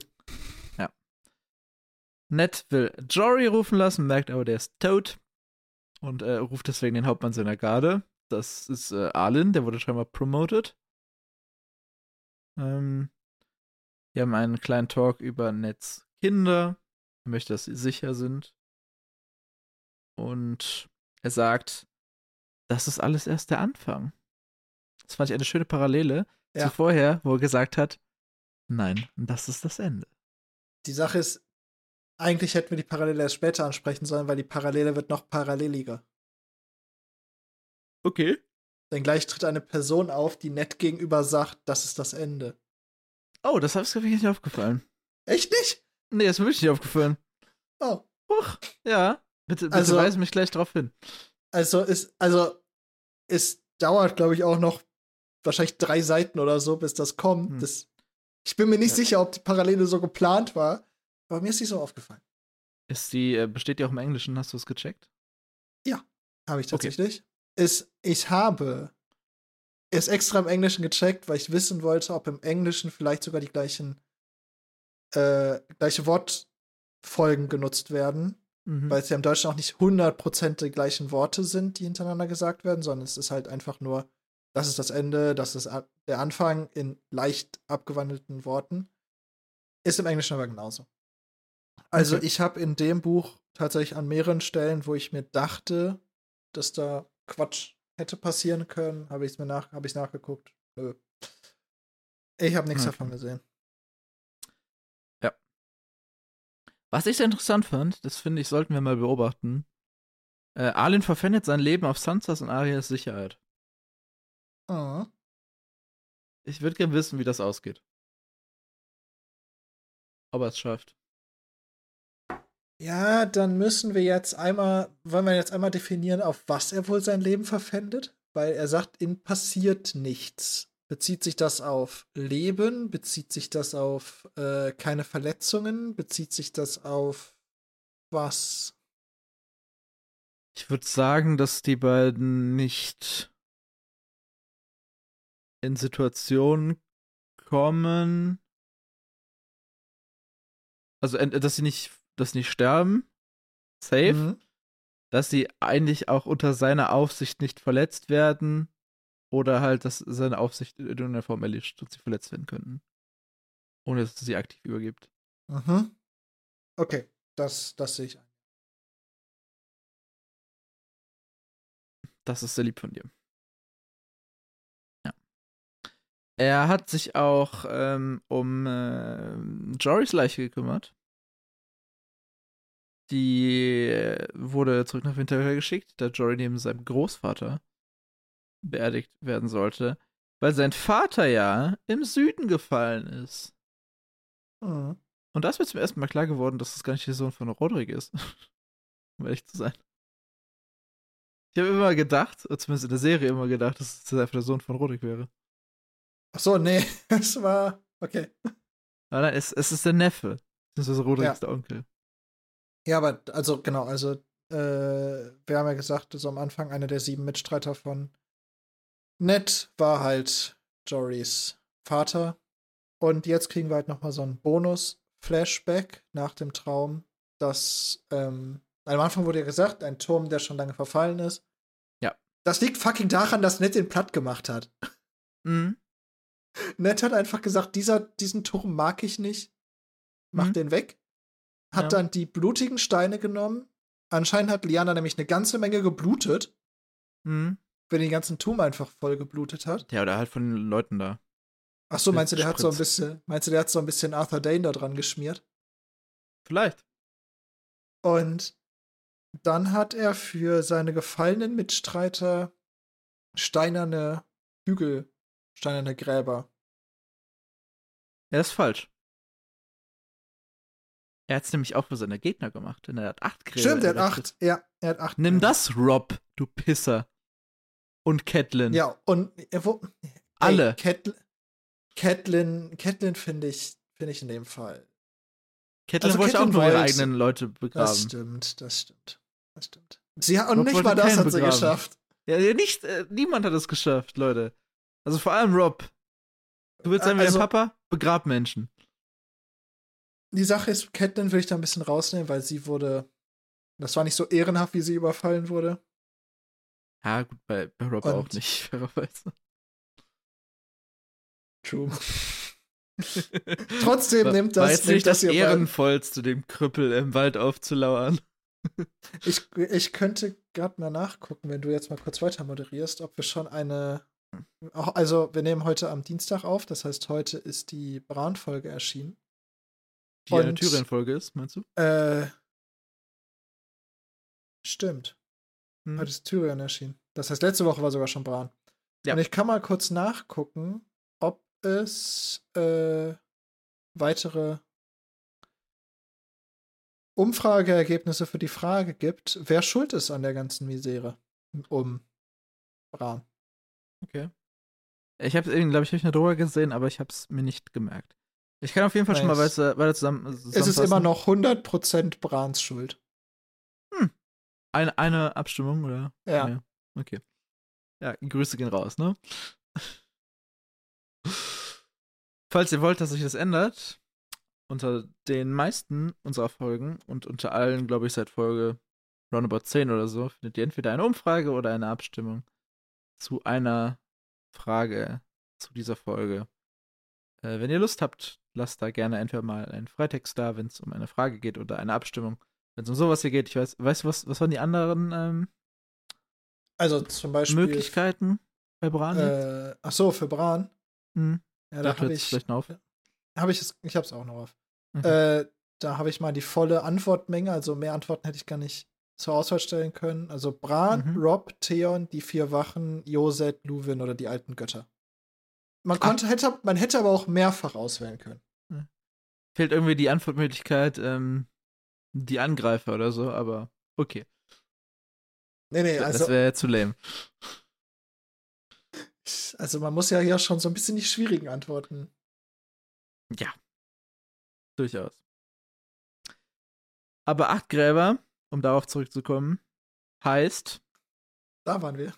Ned will Jory rufen lassen, merkt aber, der ist tot. Und äh, ruft deswegen den Hauptmann seiner Garde. Das ist äh, Arlen, der wurde scheinbar promoted. Ähm, wir haben einen kleinen Talk über Neds Kinder. Er möchte, dass sie sicher sind. Und er sagt, das ist alles erst der Anfang. Das fand ich eine schöne Parallele Ja. zu vorher, wo er gesagt hat, nein, das ist das Ende. Die Sache ist, eigentlich hätten wir die Parallele erst später ansprechen sollen, weil die Parallele wird noch paralleliger. Okay. Denn gleich tritt eine Person auf, die nett gegenüber sagt, das ist das Ende. Oh, das ist mir nicht aufgefallen. Echt nicht? Nee, das ist mir wirklich nicht aufgefallen. Oh. Huch, ja. Bitte, bitte Also- weise mich gleich drauf hin. Also ist, also es dauert, glaube ich, auch noch wahrscheinlich drei Seiten oder so, bis das kommt. Hm. Das, ich bin mir nicht Ja. sicher, ob die Parallele so geplant war, aber mir ist die so aufgefallen. Ist die, äh, besteht die auch im Englischen? Hast du es gecheckt? Habe ich Okay. tatsächlich. Ist, ich habe es extra im Englischen gecheckt, weil ich wissen wollte, ob im Englischen vielleicht sogar die gleichen äh, gleiche Wortfolgen genutzt werden, Mhm. weil es ja im Deutschen auch nicht 100% die gleichen Worte sind, die hintereinander gesagt werden, sondern es ist halt einfach nur, das ist das Ende, das ist der Anfang in leicht abgewandelten Worten. Ist im Englischen aber genauso. Also Okay. ich habe in dem Buch tatsächlich an mehreren Stellen, wo ich mir dachte, dass da Quatsch hätte passieren können, habe ich mir nach, habe ich nachgeguckt. Nö. Ich habe nichts Okay. davon gesehen. Was ich sehr interessant fand, das finde ich, sollten wir mal beobachten. Äh, Arlen verpfändet sein Leben auf Sansas und Arias Sicherheit. Ah. Ich würde gerne wissen, wie das ausgeht. Ob er es schafft. Ja, dann müssen wir jetzt einmal, wollen wir jetzt einmal definieren, auf was er wohl sein Leben verpfändet? Weil er sagt, ihm passiert nichts. Bezieht sich das auf Leben? Bezieht sich das auf äh, keine Verletzungen? Bezieht sich das auf was? Ich würde sagen, dass die beiden nicht in Situationen kommen. Also, dass sie nicht, dass sie nicht sterben. Safe. Mhm. Dass sie eigentlich auch unter seiner Aufsicht nicht verletzt werden. Oder halt, dass seine Aufsicht in irgendeiner Form erlischt und sie verletzt werden könnten. Ohne dass er sie aktiv übergibt. Mhm. Okay, das, das sehe ich ein. Das ist sehr lieb von dir. Ja. Er hat sich auch ähm, um äh, Jorys Leiche gekümmert. Die äh, wurde zurück nach Winterfell geschickt, da Jory neben seinem Großvater beerdigt werden sollte, weil sein Vater ja im Süden gefallen ist. Mhm. Und da ist mir zum ersten Mal klar geworden, dass das gar nicht der Sohn von Roderick ist. um ehrlich zu sein. Ich habe immer gedacht, zumindest in der Serie immer gedacht, dass es einfach der Sohn von Roderick wäre. Ach so, nee, es war. Okay. Aber nein, es, es ist der Neffe. Das ist Roderick Ja. der Onkel. Ja, aber also genau, also äh, wir haben ja gesagt, so am Anfang einer der sieben Mitstreiter von Ned war halt Jorys Vater. Und jetzt kriegen wir halt noch mal so einen Bonus-Flashback nach dem Traum, dass ähm, am Anfang wurde ja gesagt, ein Turm, der schon lange verfallen ist. Ja. Das liegt fucking daran, dass Ned den platt gemacht hat. Mhm. Ned hat einfach gesagt, dieser, diesen Turm mag ich nicht. Mach Mhm. den weg. Hat Ja. dann die blutigen Steine genommen. Anscheinend hat Liana nämlich eine ganze Menge geblutet, Mhm. wenn den ganzen Turm einfach voll geblutet hat. Ja, oder halt von den Leuten da. Ach so, meinst du, der hat so ein Spritz. bisschen, meinst du, der hat so ein bisschen Arthur Dane da dran geschmiert? Vielleicht. Und dann hat er für seine gefallenen Mitstreiter steinerne Hügel, steinerne Gräber. Er ist falsch. Er hat es nämlich auch für seine Gegner gemacht, denn er hat acht Gräber. Stimmt, er hat acht. Ja, er hat acht. Nimm Gräber. das, Rob, du Pisser. Und Catelyn. Ja, und äh, wo, Alle. Catelyn, Catelyn, Catelyn finde ich, finde ich in dem Fall. Catelyn Also wollte auch Catelyn nur ihre eigenen Leute Das begraben. stimmt, das stimmt. Das stimmt. Sie und Rob nicht mal das hat sie begraben. geschafft. Ja, nicht, äh, niemand hat es geschafft, Leute. Also vor allem Rob. Du willst sein wie Also- dein Papa? Begrab Menschen. Die Sache ist, Catelyn will ich da ein bisschen rausnehmen, weil sie wurde. Das war nicht so ehrenhaft, wie sie überfallen wurde. Ja, gut, bei, bei Rob Und- auch nicht, fairerweise. True. Trotzdem War- nimmt War das, jetzt nimmt nicht das das Ehrenvollste, dem Krüppel im Wald aufzulauern. Ich, ich könnte gerade mal nachgucken, wenn du jetzt mal kurz weiter moderierst, ob wir schon eine. Auch, also, wir nehmen heute am Dienstag auf, das heißt, heute ist die Bran-Folge erschienen. Die eine Und- Tyrion-Folge ist, meinst du? Äh. Stimmt. Hm. Heute ist Tyrion erschienen. Das heißt, letzte Woche war sogar schon Bran. Ja. Und ich kann mal kurz nachgucken, ob es äh, weitere Umfrageergebnisse für die Frage gibt, wer schuld ist an der ganzen Misere um Bran. Okay. Ich habe es, glaube ich, hab ich eine Droge gesehen, aber ich habe es mir nicht gemerkt. Ich kann auf jeden Fall schon mal weiter, weiter zusammen. Es ist immer noch 100% Brans Schuld. eine, eine Abstimmung, oder? Ja. Okay. Ja, Grüße gehen raus, ne? Falls ihr wollt, dass sich das ändert, unter den meisten unserer Folgen und unter allen, glaube ich, seit Folge roundabout 10 oder so, findet ihr entweder eine Umfrage oder eine Abstimmung zu einer Frage zu dieser Folge. Äh, wenn ihr Lust habt, lasst da gerne entweder mal einen Freitext da, wenn es um eine Frage geht oder eine Abstimmung. Wenn es um sowas hier geht, ich weiß, weißt du, was, was waren die anderen ähm, Also zum Beispiel. Möglichkeiten bei Bran? Äh, ach so, für Bran. Hm, Ja, da habe ich. vielleicht noch auf. Habe ich es. Ich habe es auch noch auf. Mhm. Äh, da habe ich mal die volle Antwortmenge, also mehr Antworten hätte ich gar nicht zur Auswahl stellen können. Also Bran, Mhm. Rob, Theon, die vier Wachen, Joset, Luwin oder die alten Götter. Man konnte, hätte, man hätte aber auch mehrfach auswählen können. Fehlt irgendwie die Antwortmöglichkeit, ähm, die Angreifer oder so, aber okay. Nee, nee, das also, wäre zu lame. also man muss ja hier schon so ein bisschen die schwierigen Antworten. Ja. Durchaus. Aber acht Gräber, um darauf zurückzukommen, heißt, Da waren wir.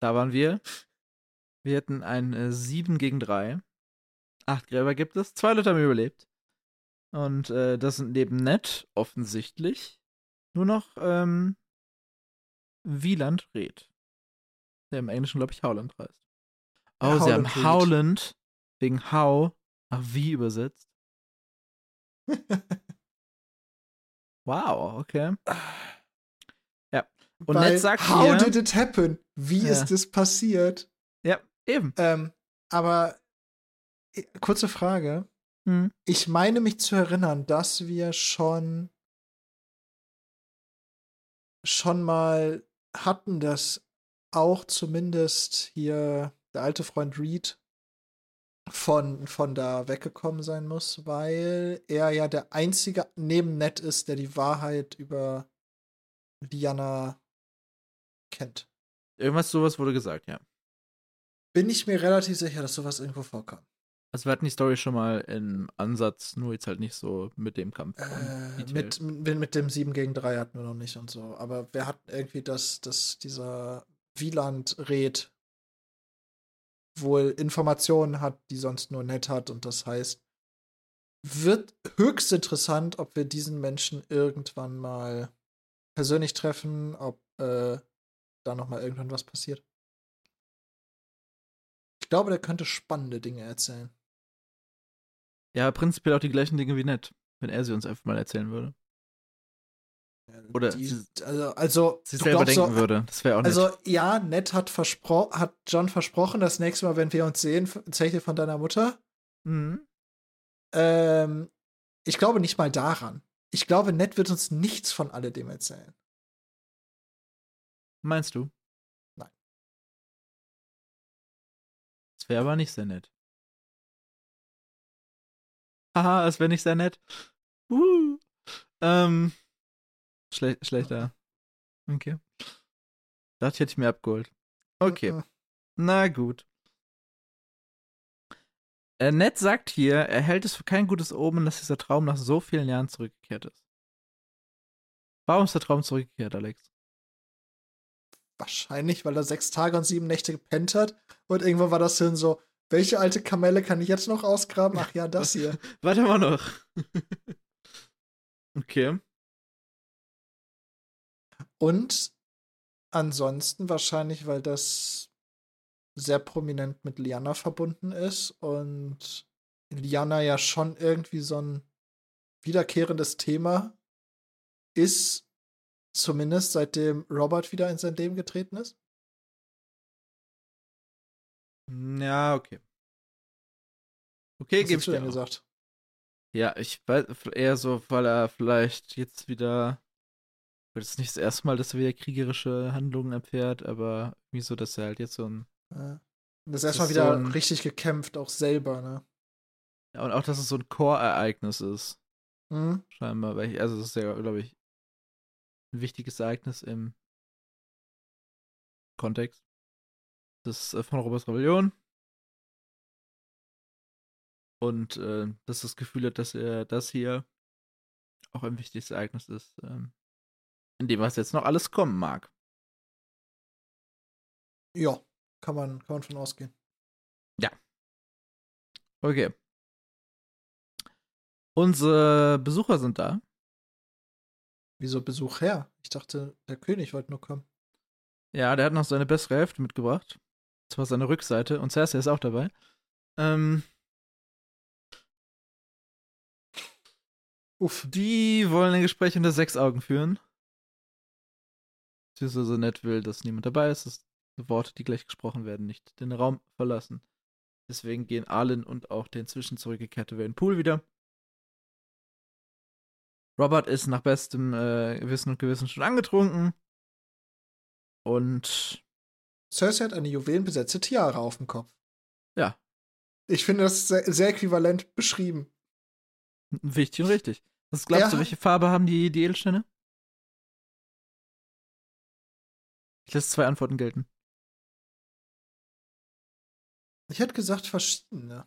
da waren wir. Wir hätten ein äh, 7 gegen 3. Acht Gräber gibt es. Zwei Leute haben überlebt. Und äh, das sind neben Ned offensichtlich nur noch ähm, Wieland Red. Der im Englischen, glaube ich, Howland heißt. Oh, Ja, sie haben Howland. Howland wegen How nach wie übersetzt. Wow, okay. Ja. Und Weil, Ned sagt How hier, did it happen? Wie Ja. ist es passiert? Eben. Ähm, aber kurze Frage. Hm. Ich meine mich zu erinnern, dass wir schon schon mal hatten, dass auch zumindest hier der alte Freund Reed von, von da weggekommen sein muss, weil er ja der einzige neben Ned ist, der die Wahrheit über Liana kennt. Irgendwas sowas wurde gesagt, ja. Bin ich mir relativ sicher, dass sowas irgendwo vorkam. Also wir hatten die Story schon mal im Ansatz, nur jetzt halt nicht so mit dem Kampf. Äh, mit, mit, mit dem 7 gegen 3 hatten wir noch nicht und so. Aber wir hatten irgendwie, dass, dass dieser Wieland-Red wohl Informationen hat, die sonst nur Ned hat. Und das heißt, wird höchst interessant, ob wir diesen Menschen irgendwann mal persönlich treffen, ob äh, da noch mal irgendwann was passiert. Ich glaube, der könnte spannende Dinge erzählen. Ja, prinzipiell auch die gleichen Dinge wie Ned, wenn er sie uns einfach mal erzählen würde. Oder die, sie- also, also Sie selber glaubst denken so- würde. Das wäre auch nett. Also ja, Ned hat verspro hat John versprochen, das nächste Mal, wenn wir uns sehen, erzähl von deiner Mutter. mhm. Ähm, ich glaube nicht mal daran. Ich glaube, Ned wird uns nichts von alledem erzählen. Meinst du? Das wäre aber nicht sehr nett. Haha, das wäre nicht sehr nett. Uh. Ähm. Schle schlechter. Okay. Dachte, ich hätte ich mir abgeholt. Okay. Mhm. Na gut. Äh, Ned sagt hier, er hält es für kein gutes Omen, dass dieser Traum nach so vielen Jahren zurückgekehrt ist. Warum ist der Traum zurückgekehrt, Alex? Wahrscheinlich, weil er sechs Tage und sieben Nächte gepennt hat. Und irgendwann war das Hirn so, welche alte Kamelle kann ich jetzt noch ausgraben? Ach ja, das hier. Warte mal noch. okay. Und ansonsten wahrscheinlich, weil das sehr prominent mit Liana verbunden ist und Liana ja schon irgendwie so ein wiederkehrendes Thema ist, zumindest seitdem Robert wieder in sein Leben getreten ist. Ja, okay. Okay, Was gebe hast ich du dir denn gesagt? Ja, ich weiß eher so, weil er vielleicht jetzt wieder. Das ist nicht das erste Mal, dass er wieder kriegerische Handlungen erfährt, aber irgendwie so, dass er halt jetzt so ein. Ja. Das erstmal ist wieder so ein- richtig gekämpft, auch selber, ne? Ja, und auch, dass es so ein Core-Ereignis ist, Mhm. scheinbar. Weil ich, also, das ist ja, glaube ich, ein wichtiges Ereignis im Kontext. Das äh, von Roberts Rebellion. Und äh, dass das Gefühl hat, dass er das hier auch ein wichtiges Ereignis ist, ähm, in dem was jetzt noch alles kommen mag. Ja, kann man, kann man von ausgehen. Okay. Unsere Besucher sind da. Wieso Besuch her? Ich dachte, der König wollte nur kommen. Ja, der hat noch seine bessere Hälfte mitgebracht. Das war seine Rückseite. Und Cersei ist auch dabei. Ähm, Uff. die wollen ein Gespräch unter sechs Augen führen. Sie ist so nett will, dass niemand dabei ist, dass die Worte, die gleich gesprochen werden, nicht den Raum verlassen. Deswegen gehen Arlen und auch der inzwischen zurückgekehrte Wayne Pool wieder. Robert ist nach bestem äh, Wissen und Gewissen schon angetrunken. Und Cersei hat eine juwelenbesetzte Tiara auf dem Kopf. Ja. Ich finde das sehr, sehr äquivalent beschrieben. wichtig und richtig. Was glaubst du, Ja. welche Farbe haben die, die Edelsteine? Ich lasse zwei Antworten gelten. Ich hätte gesagt verschiedene.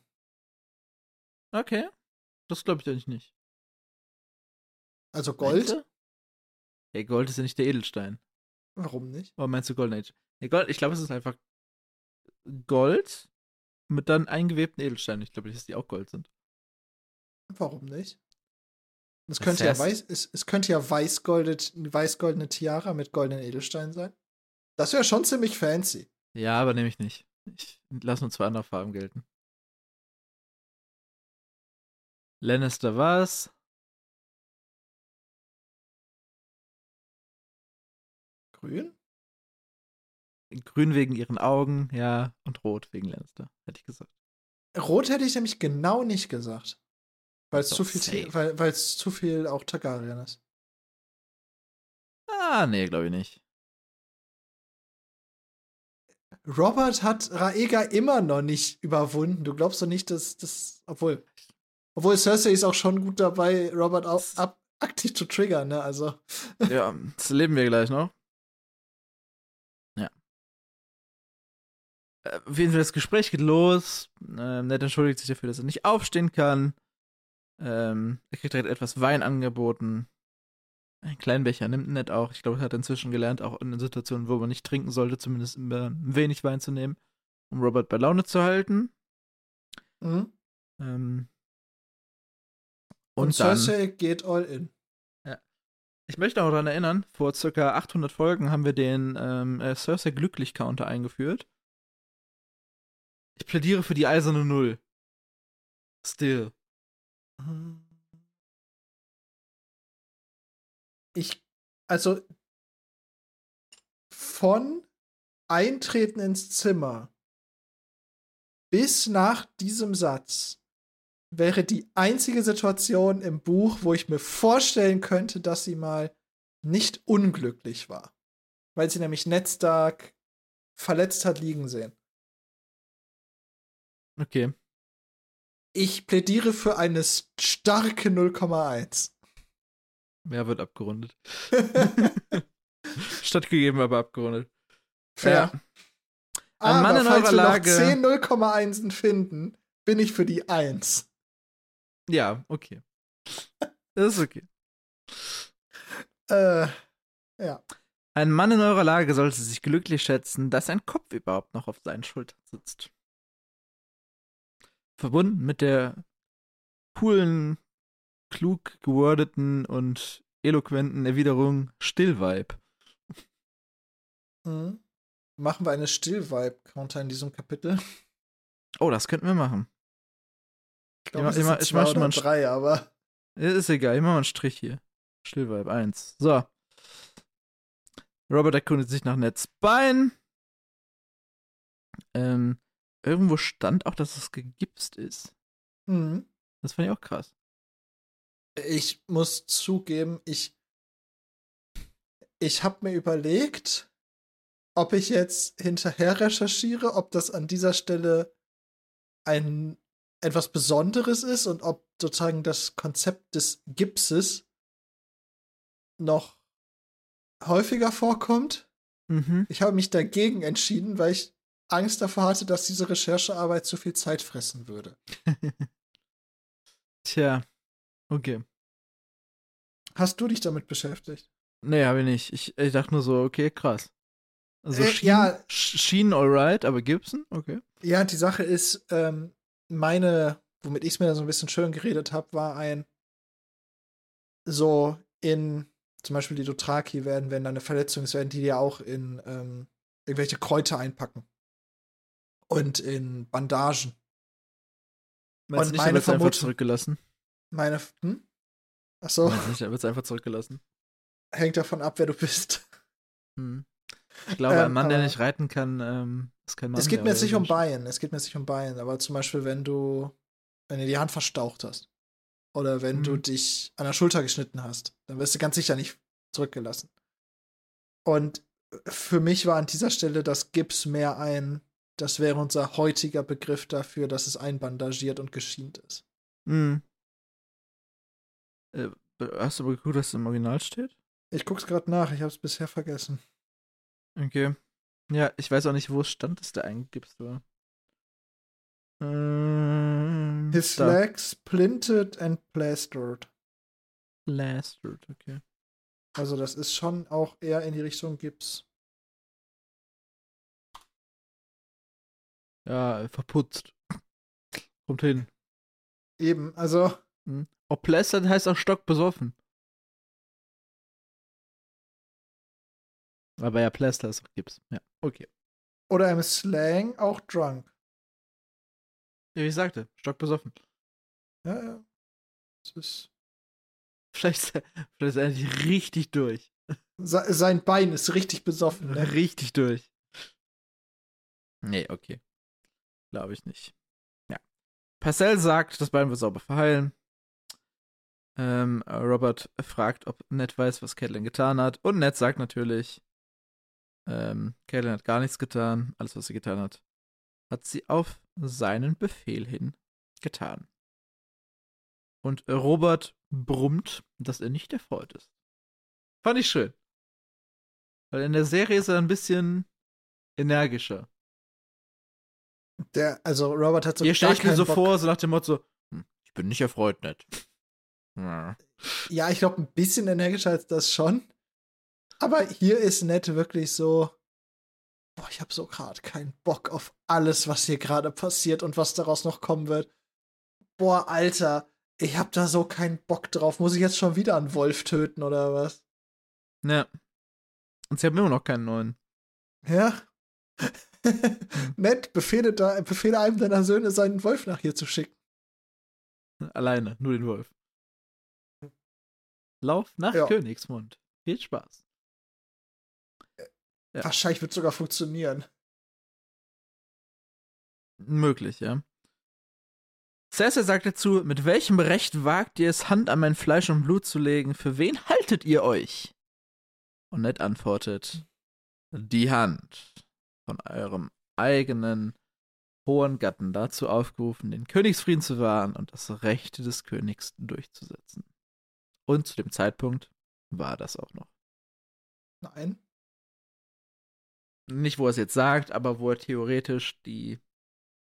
Okay. Das glaube ich eigentlich nicht. Also Gold? Meinst Gold ist ja nicht der Edelstein. Warum nicht? Oder meinst du Golden Age? Nee, Gold, ich glaube, es ist einfach Gold mit dann eingewebten Edelsteinen. Ich glaube nicht, dass die auch Gold sind. Warum nicht? Es Das könnte ja heißt- weiß, es, es könnte ja weißgoldet, weißgoldene Tiara mit goldenen Edelsteinen sein. Das wäre schon ziemlich fancy. Ja, aber nehme ich nicht. Ich lasse nur zwei andere Farben gelten. Lannister was? Grün? Grün wegen ihren Augen, ja, und rot wegen Lannister, hätte ich gesagt. Rot hätte ich nämlich genau nicht gesagt. Weil es zu viel, weil weil es zu viel auch Targaryen ist. Ah, nee, glaube ich nicht. Robert hat Raega immer noch nicht überwunden. Du glaubst doch nicht, dass das. Obwohl. Obwohl Cersei ist auch schon gut dabei, Robert auch ab, aktiv zu triggern, ne? Also. Ja, das erleben wir gleich noch. Auf jeden Fall, das Gespräch geht los. Ähm, Ned entschuldigt sich dafür, dass er nicht aufstehen kann. Ähm, er kriegt direkt etwas Wein angeboten. Einen kleinen Becher nimmt Ned auch. Ich glaube, er hat inzwischen gelernt, auch in Situationen, wo man nicht trinken sollte, zumindest immer wenig Wein zu nehmen, um Robert bei Laune zu halten. Mhm. Ähm, Und, und, dann, Cersei geht all in. ich möchte auch daran erinnern, vor circa 800 Folgen haben wir den ähm, äh, Cersei Glücklich-Counter eingeführt. Ich plädiere für die eiserne Null. Still. Ich, also von Eintreten ins Zimmer bis nach diesem Satz wäre die einzige Situation im Buch, wo ich mir vorstellen könnte, dass sie mal nicht unglücklich war. Weil sie nämlich Ned Stark verletzt hat liegen sehen. Okay. Ich plädiere für eine starke 0,1. Mehr wird abgerundet. Stattgegeben, aber abgerundet. Fair. Ja. Ein Mann in falls eurer wir Lage- noch 10 0,1 finden, bin ich für die 1. Ja, okay. Das ist okay. Äh, ja. Ein Mann in eurer Lage sollte sich glücklich schätzen, dass sein Kopf überhaupt noch auf seinen Schultern sitzt. Verbunden mit der coolen, klug gewordeten und eloquenten Erwiderung Stillvibe. Mhm. Machen wir eine Still-Vibe-Counter in diesem Kapitel. Oh, das könnten wir machen. Ich glaube, ein ich zwei mach schon mal drei, aber Ist egal, ich mach mal einen Strich hier. Stillvibe 1. So. Robert erkundet sich nach Neds Bein. Ähm, irgendwo stand auch, dass es gegipst ist. mhm. Das fand ich auch krass. ich muss zugeben, ich, ich habe mir überlegt, ob ich jetzt hinterher recherchiere, ob das an dieser Stelle ein etwas Besonderes ist und ob sozusagen das Konzept des Gipses noch häufiger vorkommt. Mhm. Ich habe mich dagegen entschieden, weil ich Angst davor hatte, dass diese Recherchearbeit zu viel Zeit fressen würde. Tja. Okay. Hast du dich damit beschäftigt? Nee, habe ich nicht. Ich, ich dachte nur so, okay, krass. Also Äh, Schienen, ja. Sch- Schienen alright, aber Gibson? Okay. Ja, die Sache ist, ähm, meine, womit ich es mir so ein bisschen schön geredet habe, war ein so in zum Beispiel die Dothraki werden, wenn da eine Verletzung ist, werden die ja auch in ähm, irgendwelche Kräuter einpacken. Und in Bandagen. Meinst Und nicht, meine er wird's einfach Vermutung- zurückgelassen? Meine, hm? Ach so, Meinst nicht, er wird einfach zurückgelassen? hängt davon ab, wer du bist. Hm. Ich glaube, Ähm, ein Mann, der nicht reiten kann, ähm, ist kein Mann. es geht mir jetzt nicht um. Bein, es geht mir jetzt nicht um Bein, aber zum Beispiel, wenn du, wenn du die Hand verstaucht hast. Oder wenn du Mhm. dich an der Schulter geschnitten hast, dann wirst du ganz sicher nicht zurückgelassen. Und für mich war an dieser Stelle das Gips mehr ein, das wäre unser heutiger Begriff dafür, dass es einbandagiert und geschient ist. Hm. Äh, hast du aber geguckt, dass es im Original steht? Ich guck's gerade nach, ich hab's bisher vergessen. Okay. Ja, ich weiß auch nicht, wo es stand, dass der eingegipst war. Ähm, His da. legs splinted and plastered. Plastered, okay. Also das ist schon auch eher in die Richtung Gips. Ja, verputzt. Kommt hin. Eben, also Hm. Oh, plastered heißt auch stockbesoffen. Aber ja, Plaster ist auch Gips. Ja, okay. oder im Slang auch drunk. Ja, wie ich sagte, stockbesoffen. Ja, ja. Es ist Vielleicht, ist er- vielleicht ist er eigentlich richtig durch. Se sein Bein ist richtig besoffen. Ne? Richtig durch. Nee, okay. Glaube ich nicht. Ja. Parcell sagt, das Bein wird sauber verheilen. Ähm, Robert fragt, ob Ned weiß, was Catelyn getan hat. Und Ned sagt natürlich, ähm, Catelyn hat gar nichts getan. Alles, was sie getan hat, hat sie auf seinen Befehl hin getan. Und Robert brummt, dass er nicht erfreut ist. Fand ich schön. Weil in der Serie ist er ein bisschen energischer. Der, also Robert hat so Ihr gar stellt mir so Bock. vor, so nach dem Motto, hm, ich bin nicht erfreut, Ned. Ja. Ich glaube, ein bisschen energischer als das schon. Aber hier ist Ned wirklich so. Boah, ich habe so gerade keinen Bock auf alles, was hier gerade passiert und was daraus noch kommen wird. Boah, Alter, ich hab da so keinen Bock drauf. Muss ich jetzt schon wieder einen Wolf töten oder was? ja. Und sie haben immer noch keinen neuen. Ja? Ned, befehle, da, befehle einem deiner Söhne, seinen Wolf nach hier zu schicken. Alleine, nur den Wolf. Lauf nach Ja. Königsmund. Viel Spaß. Ja. Wahrscheinlich wird sogar funktionieren. Möglich, ja. Cersei sagt dazu, mit welchem Recht wagt ihr es, Hand an mein Fleisch und Blut zu legen? Für wen haltet ihr euch? Und Ned antwortet, die Hand von eurem eigenen hohen Gatten dazu aufgerufen, den Königsfrieden zu wahren und das Recht des Königs durchzusetzen. Und zu dem Zeitpunkt war das auch noch. Nein. Nicht, wo er es jetzt sagt, aber wo er theoretisch die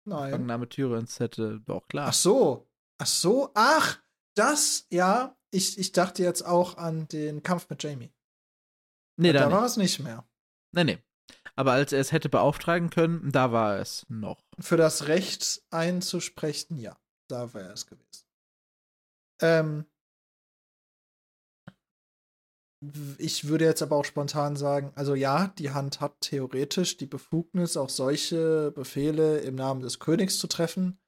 Nein. Gefangennahme Tyrions hätte, doch klar. Ach so. Ach so. Ach, das, ja. Ich, ich dachte jetzt auch an den Kampf mit Jamie. nee, da da war es nicht mehr. Nee, nee. Aber als er es hätte beauftragen können, da war es noch. Für das Recht einzusprechen, ja. Da wäre es gewesen. Ähm, ich würde jetzt aber auch spontan sagen, also ja, die Hand hat theoretisch die Befugnis, auch solche Befehle im Namen des Königs zu treffen.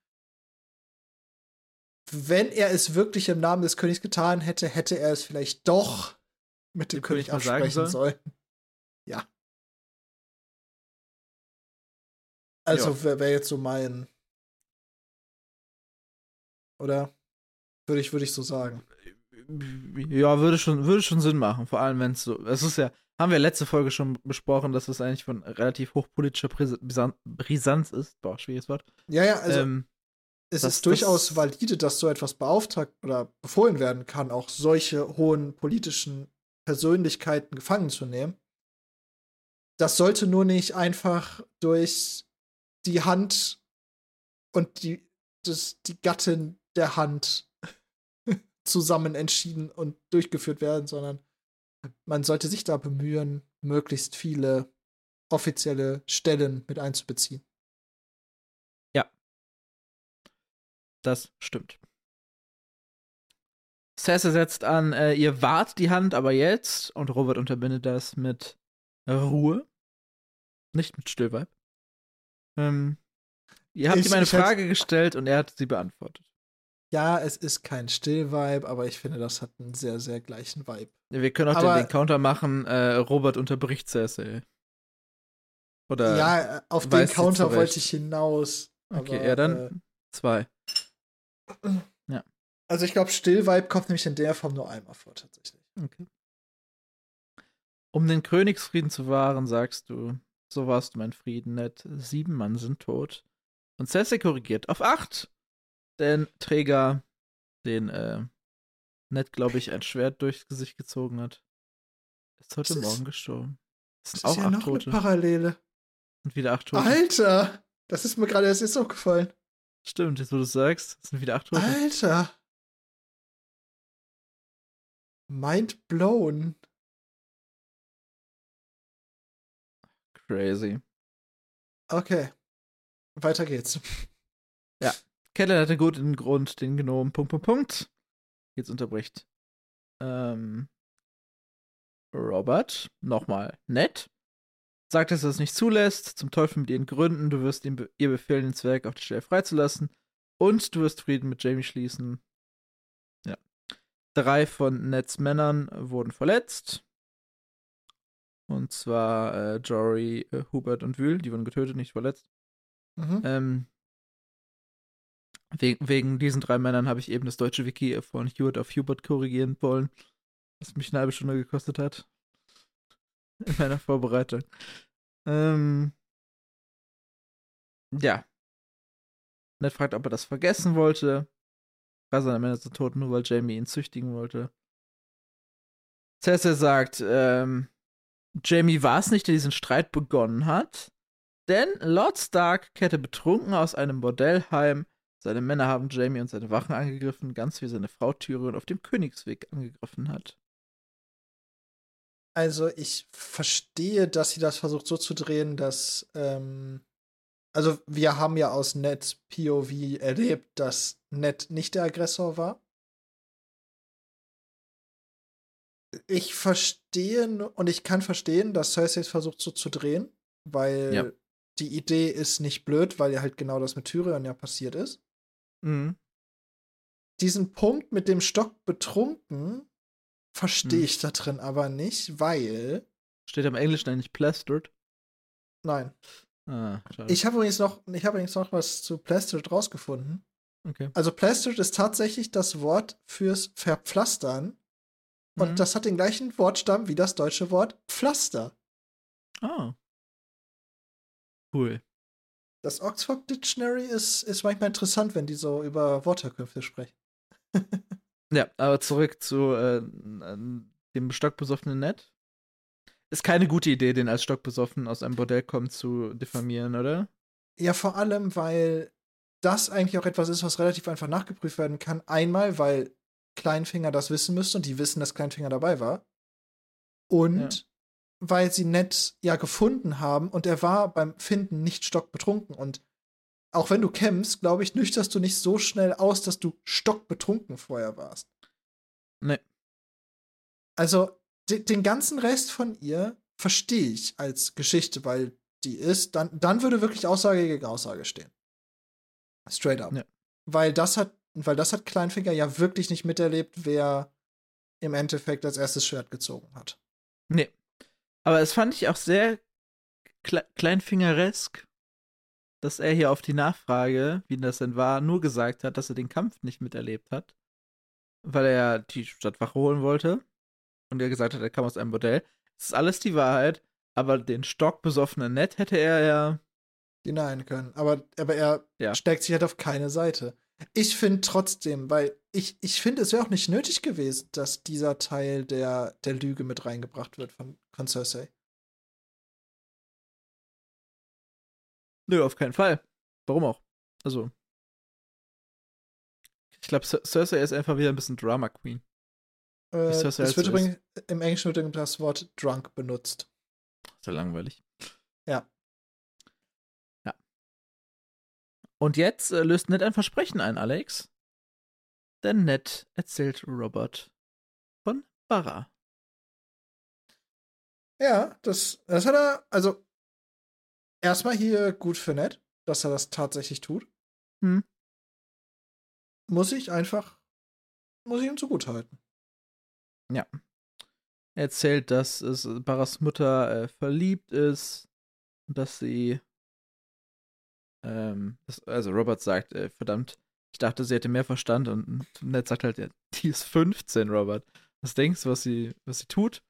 Wenn er es wirklich im Namen des Königs getan hätte, hätte er es vielleicht doch mit dem Dem König König absprechen sollen. Ja. Also wäre wär jetzt so mein. Oder? Würde ich, würde ich so sagen. Ja, würde schon, würde schon Sinn machen. Vor allem, wenn es so. Es ist ja, haben wir letzte Folge schon besprochen, dass es eigentlich von relativ hochpolitischer Pris- Brisan- Brisanz ist. Boah, schwieriges Wort. Ja, ja, also ähm, es das- ist durchaus das- valide, dass so etwas beauftragt oder befohlen werden kann, auch solche hohen politischen Persönlichkeiten gefangen zu nehmen. Das sollte nur nicht einfach durch die Hand und die, das, die Gattin der Hand zusammen entschieden und durchgeführt werden, sondern man sollte sich da bemühen, möglichst viele offizielle Stellen mit einzubeziehen. das stimmt. Cersei setzt an, äh, ihr wart die Hand, aber jetzt. Und Robert unterbindet das mit Ruhe. Nicht mit Stillweib. Ähm, ihr habt Ich- ihm eine Frage gestellt und er hat sie beantwortet. Ja, es ist kein Still-Vibe, aber ich finde, das hat einen sehr, sehr gleichen Vibe. Wir können auch Aber- den, den Counter machen, äh, Robert unterbricht Cersei. Oder ja, äh, auf den Counter wollte ich hinaus. Okay, aber, ja, dann Äh, zwei. also ich glaube, Still-Vibe kommt nämlich in der Form nur einmal vor, tatsächlich. Okay. Um den Königsfrieden zu wahren, sagst du, so warst du mein Frieden, Ned. Sieben Mann sind tot. Und Cersei korrigiert auf acht. Denn Träger, den äh, Ned, glaube ich, ein Schwert durchs Gesicht gezogen hat, ist heute Das ist- Morgen gestorben. Es Das sind ist auch ja acht noch Tote. eine Parallele. sind wieder acht Tote. Alter! Das ist mir gerade erst jetzt aufgefallen. Stimmt, jetzt wo du sagst, es sind wieder acht Tote. Alter! Mind blown. Crazy. Okay. Weiter geht's. Catelyn hatte guten Grund, den Gnom, Punkt, Punkt, Punkt. Jetzt unterbricht. Ähm, Robert, nochmal, nett. Sagt, dass er es nicht zulässt, zum Teufel mit ihren Gründen, du wirst ihm be ihr befehlen, den Zwerg auf die Stelle freizulassen und du wirst Frieden mit Jamie schließen. Ja. Drei von Neds Männern wurden verletzt. Und zwar äh, Jory, äh, Hubert und Wühl, die wurden getötet, nicht verletzt. Mhm. Ähm, Wegen, wegen diesen drei Männern habe ich eben das deutsche Wiki von Hewitt auf Hubert korrigieren wollen, was mich eine halbe Stunde gekostet hat. In meiner Vorbereitung. Ähm, ja. Ned fragt, ob er das vergessen wollte. War seine Männer so tot, nur weil Jamie ihn züchtigen wollte. Cersei sagt, ähm, Jamie war es nicht, der diesen Streit begonnen hat. Denn Lord Stark kehrte betrunken aus einem Bordellheim. Seine Männer haben Jamie und seine Wachen angegriffen, ganz wie seine Frau Tyrion auf dem Königsweg angegriffen hat. Also ich verstehe, dass sie das versucht so zu drehen, dass ähm, also wir haben ja aus Ned POV erlebt, dass Ned nicht der Aggressor war. Ich verstehe und ich kann verstehen, dass Cersei es versucht so zu drehen, weil ja. die Idee ist nicht blöd, weil ja halt genau das mit Tyrion ja passiert ist. Mhm. Diesen Punkt mit dem Stock betrunken verstehe mhm. ich da drin aber nicht, weil. Steht am Englischen eigentlich plastered? Nein. Ah, ich habe übrigens noch, ich habe übrigens noch was zu plastered rausgefunden. Okay. Also plastered ist tatsächlich das Wort fürs Verpflastern. Mhm. Und das hat den gleichen Wortstamm wie das deutsche Wort Pflaster. Ah. Cool. Das Oxford Dictionary ist, ist manchmal interessant, wenn die so über Worterkünfte sprechen. ja, aber zurück zu äh, dem stockbesoffenen Ned. Ist keine gute Idee, den als stockbesoffen aus einem Bordell kommen zu diffamieren, oder? Ja, vor allem, weil das eigentlich auch etwas ist, was relativ einfach nachgeprüft werden kann. Einmal, weil Kleinfinger das wissen müsste und die wissen, dass Kleinfinger dabei war. Und ja. weil sie Ned ja gefunden haben und er war beim Finden nicht stockbetrunken. Und auch wenn du kämpfst, glaube ich, nüchterst du nicht so schnell aus, dass du stockbetrunken vorher warst. Nee. Also, den ganzen Rest von ihr verstehe ich als Geschichte, weil die ist, dann, dann würde wirklich Aussage gegen Aussage stehen. Straight up. Ja. Weil das hat, weil das hat Kleinfinger ja wirklich nicht miterlebt, wer im Endeffekt als erstes Schwert gezogen hat. Nee. Aber es fand ich auch sehr Kle Kleinfingeresk, dass er hier auf die Nachfrage, wie das denn war, nur gesagt hat, dass er den Kampf nicht miterlebt hat. Weil er die Stadtwache holen wollte und er gesagt hat, er kam aus einem Bordell. Das ist alles die Wahrheit, aber den stockbesoffenen Ned hätte er ja denyen können. Aber, aber er ja. steckt sich halt auf keine Seite. Ich finde trotzdem, weil ich, ich finde, es wäre auch nicht nötig gewesen, dass dieser Teil der, der Lüge mit reingebracht wird von, von Cersei. Nö, auf keinen Fall. Warum auch? Also. Ich glaube, Cersei ist einfach wieder ein bisschen Drama Queen. Äh, es wird übrigens, im Englischen wird das Wort drunk benutzt. Sehr langweilig. Ja. Ja. Und jetzt äh, löst Ned ein Versprechen ein, Alex. Denn Ned erzählt Robert von Barra. Ja, das, das hat er, also erstmal hier gut für Ned, dass er das tatsächlich tut. Hm. Muss ich einfach, muss ich ihm zugutehalten. Ja. Er erzählt, dass es Barras Mutter äh, verliebt ist und dass sie ähm, das, also Robert sagt, äh, verdammt, ich dachte, sie hätte mehr Verstand und Ned sagt halt, ja, die ist 15, Robert. Was denkst du, was sie, was sie tut?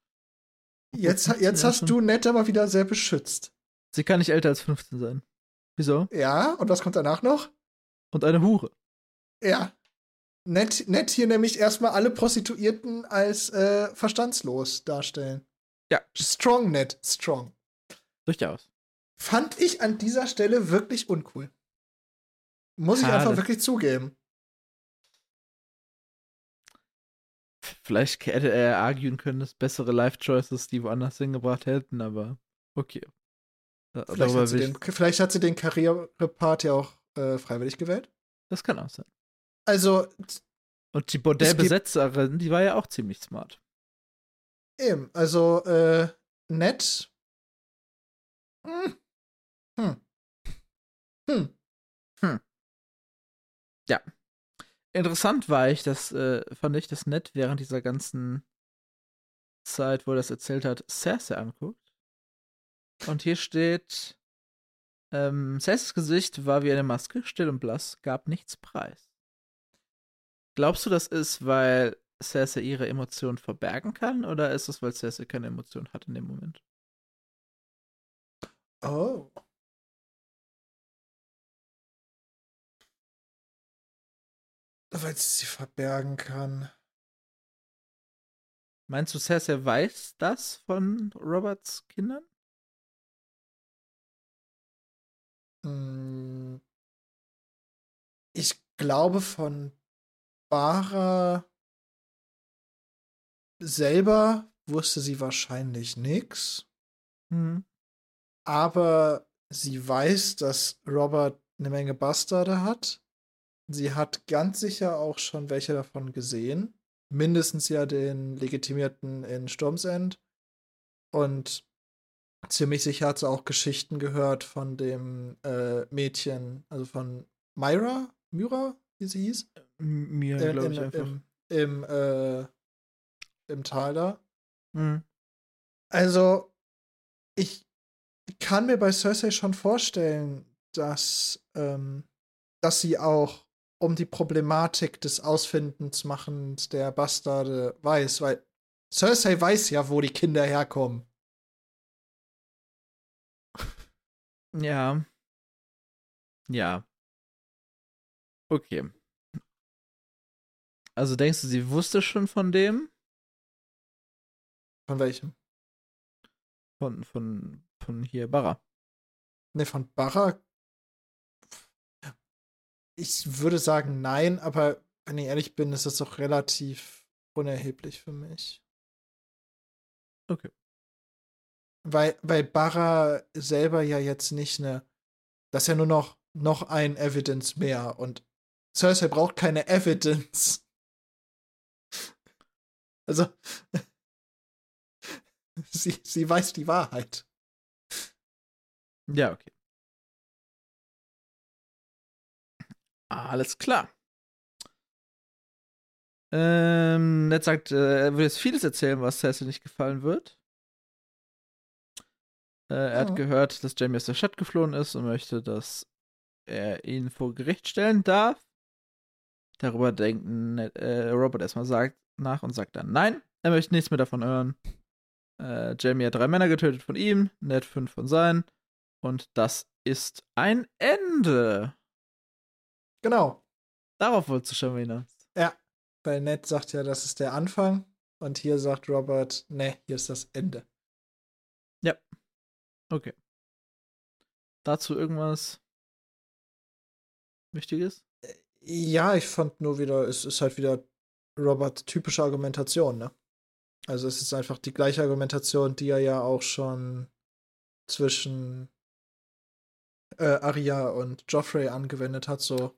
Jetzt, jetzt hast du Ned aber wieder sehr beschützt. Sie kann nicht älter als 15 sein. Wieso? Ja, und was kommt danach noch? Und eine Hure. Ja. Nett, nett hier nämlich erstmal alle Prostituierten als äh, verstandslos darstellen. Ja. Strong, nett, strong. Durchaus. Fand ich an dieser Stelle wirklich uncool. Muss ich Schade. einfach wirklich zugeben. Vielleicht hätte er arguen können, dass bessere Life-Choices die woanders hingebracht hätten, aber okay. Vielleicht hat, den, vielleicht hat, sie den, Karrierepart ja auch äh, freiwillig gewählt. Das kann auch sein. Also. Und die Bordellbesetzerin, die war ja auch ziemlich smart. Eben, also, äh, nett. Hm. Hm. Hm. Hm. Ja. Interessant war ich, dass, äh, fand ich, dass Ned während dieser ganzen Zeit, wo er das erzählt hat, Cersei anguckt. Und hier steht, Ähm, Cers Gesicht war wie eine Maske, still und blass, gab nichts preis. Glaubst du, das ist, weil Cersei ihre Emotionen verbergen kann, oder ist es, weil Cersei keine Emotionen hat in dem Moment? Oh. Weil sie sie verbergen kann. Meinst du, Cersei weiß das von Roberts Kindern? Hm. Ich glaube, von Bara selber wusste sie wahrscheinlich nichts. Mhm. Aber sie weiß, dass Robert eine Menge Bastarde hat. Sie hat ganz sicher auch schon welche davon gesehen. Mindestens ja den Legitimierten in Storm's End. Und ziemlich sicher hat sie auch Geschichten gehört von dem äh, Mädchen, also von Myra, Myra, wie sie hieß. Mir, Äh, glaube im, ich einfach. Im, im, äh, im Tal da. Mhm. Also, ich kann mir bei Cersei schon vorstellen, dass, ähm, dass sie auch um die Problematik des Ausfindens machens der Bastarde weiß, weil Cersei weiß ja, wo die Kinder herkommen. Ja. Ja. Okay. Also denkst du, sie wusste schon von dem? Von welchem? Von, von, von hier Barra. Ne, von Barra. Ich würde sagen nein, aber wenn ich ehrlich bin, ist das doch relativ unerheblich für mich. Okay. Weil, weil Barra selber ja jetzt nicht eine. Das ist ja nur noch, noch ein Evidence mehr und Cersei braucht keine Evidence. Also, sie, sie weiß die Wahrheit. Ja, okay. Alles klar. Ähm, Ned sagt, äh, er will jetzt vieles erzählen, was Cersei nicht gefallen wird. Äh, er hat Ja. gehört, dass Jamie aus der Stadt geflohen ist und möchte, dass er ihn vor Gericht stellen darf. Darüber denkt Ned, äh, Robert erstmal sagt, nach und sagt dann nein. Er möchte nichts mehr davon hören. Äh, Jamie hat drei Männer getötet von ihm, Ned fünf von seinen. Und das ist ein Ende. Genau. Darauf wolltest du schon mal hinaus. Weil Ned sagt ja, das ist der Anfang. Und hier sagt Robert, ne, hier ist das Ende. Okay. Dazu irgendwas Wichtiges? Ja, ich fand nur wieder, es ist halt wieder Robert typische Argumentation, ne? Also es ist einfach die gleiche Argumentation, die er ja auch schon zwischen äh, Arya und Joffrey angewendet hat, so.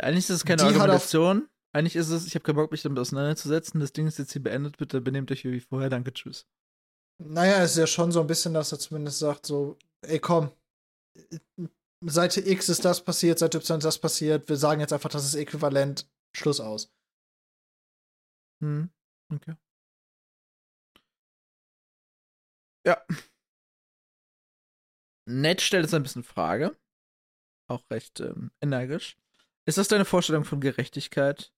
Eigentlich ist es keine Die Argumentation. Eigentlich ist es, ich habe keinen Bock, mich damit auseinanderzusetzen. Das Ding ist jetzt hier beendet. Bitte benehmt euch wie vorher. Danke, tschüss. Naja, es ist ja schon so ein bisschen, dass er zumindest sagt, so, ey komm, Seite X ist das passiert, Seite Y ist das passiert, wir sagen jetzt einfach, das ist äquivalent, Schluss aus. Hm, okay. Ja. Ned stellt jetzt ein bisschen Frage. Auch recht ähm, energisch. Ist das deine Vorstellung von Gerechtigkeit?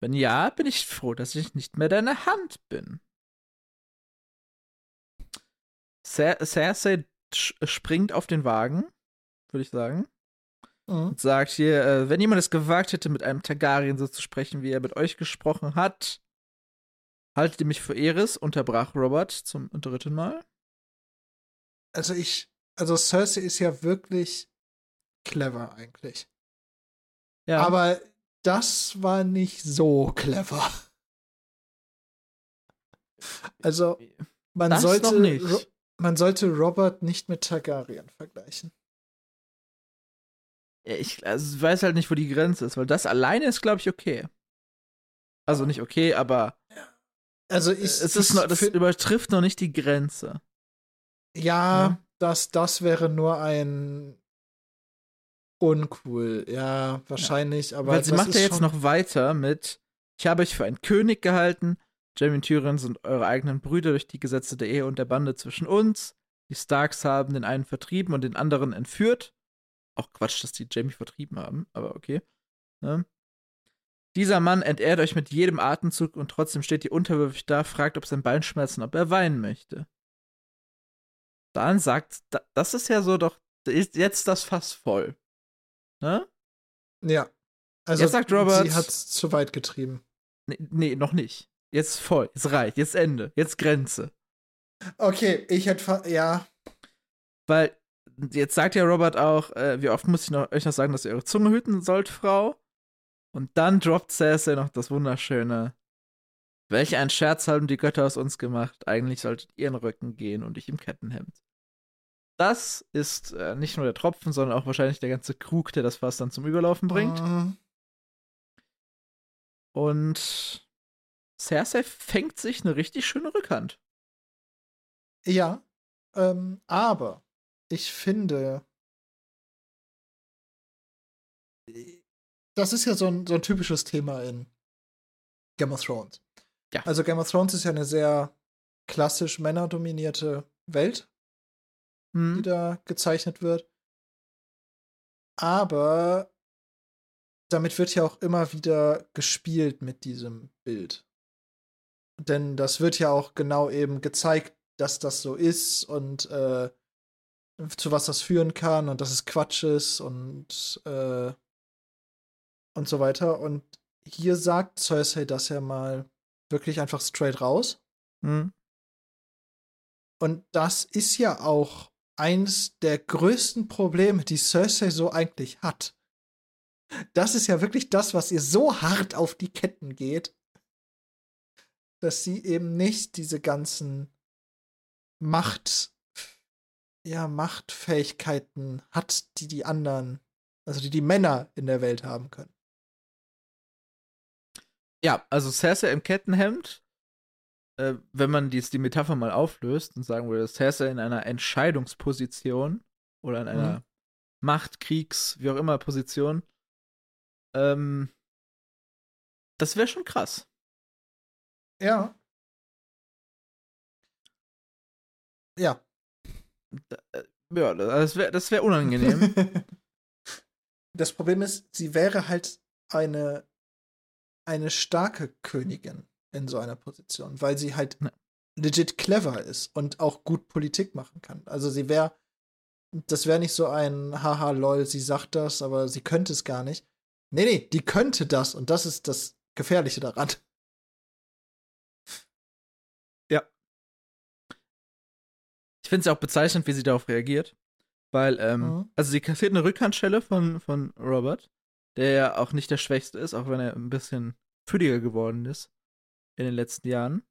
Wenn ja, bin ich froh, dass ich nicht mehr deine Hand bin. Cer Cersei springt auf den Wagen, würde ich sagen. Mhm. und sagt hier, äh, wenn jemand es gewagt hätte, mit einem Targaryen so zu sprechen, wie er mit euch gesprochen hat, haltet ihr mich für Eris, unterbrach Robert zum dritten Mal. Also ich, also Cersei ist ja wirklich clever eigentlich. Ja, Aber das war nicht so clever. Also, man Das sollte, man sollte Robert nicht mit Targaryen vergleichen. Ja, ich, also weiß halt nicht, wo die Grenze ist, weil das alleine ist, glaube ich, okay. Also nicht okay, aber Also äh, ich, es ist noch, das übertrifft noch nicht die Grenze. ja, ne? das, das wäre nur ein uncool. Ja, wahrscheinlich, aber Weil sie macht ja jetzt noch weiter mit, ich habe euch für einen König gehalten, Jamie und Tyrion sind eure eigenen Brüder durch die Gesetze der Ehe und der Bande zwischen uns. Die Starks haben den einen vertrieben und den anderen entführt. auch Quatsch, dass die Jamie vertrieben haben, aber okay. Ne? Dieser Mann entehrt euch mit jedem Atemzug und trotzdem steht ihr unterwürfig da, fragt, ob sein Bein schmerzen, ob er weinen möchte. Dann sagt, das ist ja so doch, ist jetzt das Fass voll. Ne? Ja. Also jetzt sagt Robert, sie hat's zu weit getrieben. Nee, nee, noch nicht. Jetzt voll, jetzt reicht, jetzt Ende, jetzt Grenze. Okay, ich hätte ja. Weil jetzt sagt ja Robert auch, äh, wie oft muss ich noch, euch noch sagen, dass ihr eure Zunge hüten sollt, Frau? Und dann droppt Cersei noch das wunderschöne. Welch ein Scherz haben die Götter aus uns gemacht. Eigentlich solltet ihr in den Rücken gehen und ich im Kettenhemd. Das ist äh, nicht nur der Tropfen, sondern auch wahrscheinlich der ganze Krug, der das Fass dann zum Überlaufen bringt. Uh. Und Cersei fängt sich eine richtig schöne Rückhand. Ja, ähm, aber ich finde, das ist ja so ein, so ein typisches Thema in Game of Thrones. Ja. Also Game of Thrones ist ja eine sehr klassisch männerdominierte Welt, hm. die da gezeichnet wird. Aber damit wird ja auch immer wieder gespielt mit diesem Bild. Denn das wird ja auch genau eben gezeigt, dass das so ist und äh, zu was das führen kann und dass es Quatsch ist und äh, und so weiter. Und hier sagt Cersei das ja mal wirklich einfach straight raus. Mhm. Und das ist ja auch eins der größten Probleme, die Cersei so eigentlich hat. Das ist ja wirklich das, was ihr so hart auf die Ketten geht, dass sie eben nicht diese ganzen Macht, ja, Machtfähigkeiten hat, die die anderen, also die die Männer in der Welt haben können. Ja, also Cersei im Kettenhemd, äh, wenn man dies, die Metapher mal auflöst und sagen würde, Cersei in einer Entscheidungsposition oder in einer mhm. Macht, Kriegs, wie auch immer Position, ähm, das wäre schon krass. Ja. Ja. Äh, ja, das wäre das wär unangenehm. das Problem ist, sie wäre halt eine eine starke Königin in so einer Position, weil sie halt ja. legit clever ist und auch gut Politik machen kann. Also sie wäre, das wäre nicht so ein Haha lol, sie sagt das, aber sie könnte es gar nicht. Nee, nee, die könnte das und das ist das Gefährliche daran. Ja. Ich finde es auch bezeichnend, wie sie darauf reagiert. Weil, ähm, mhm. also sie kassiert eine Rückhandschelle von, von Robert der ja auch nicht der Schwächste ist, auch wenn er ein bisschen fülliger geworden ist in den letzten Jahren.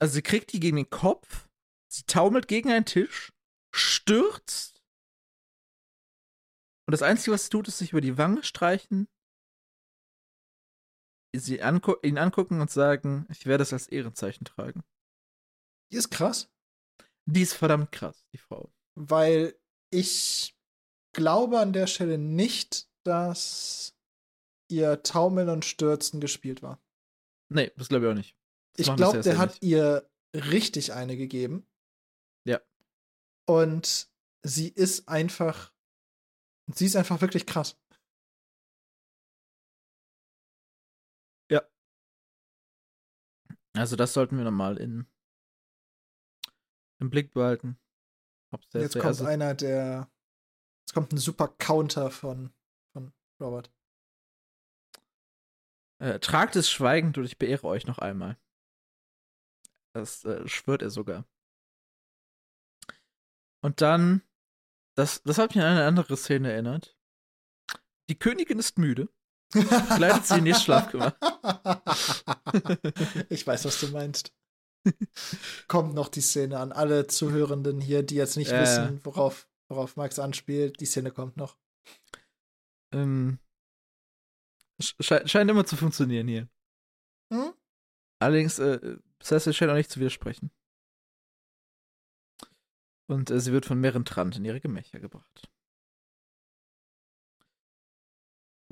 Also sie kriegt die gegen den Kopf, sie taumelt gegen einen Tisch, stürzt. Und das Einzige, was sie tut, ist sich über die Wange streichen, sie angu ihn angucken und sagen, ich werde es als Ehrenzeichen tragen. Die ist krass. Die ist verdammt krass, die Frau. Weil ich glaube an der Stelle nicht, dass ihr Taumeln und Stürzen gespielt war. Nee, das glaube ich auch nicht. Das ich glaube, der hat ihr richtig eine gegeben. Ja. Und sie ist einfach. Sie ist einfach wirklich krass. Ja. Also, das sollten wir nochmal in, im Blick behalten. Jetzt kommt also einer, der es kommt ein super Counter von, von Robert. Äh, tragt es schweigend und ich beehre euch noch einmal. Das äh, schwört er sogar. Und dann, das, das hat mich an eine andere Szene erinnert. Die Königin ist müde. Kleidet sie in ihr Schlafgemach. ich weiß, was du meinst. Kommt noch die Szene an alle Zuhörenden hier, die jetzt nicht äh, wissen, worauf worauf Max anspielt. Die Szene kommt noch. Ähm, sche scheint immer zu funktionieren hier. Hm? Allerdings, äh, Cersei scheint auch nicht zu widersprechen. Und äh, sie wird von mehreren Trant in ihre Gemächer gebracht.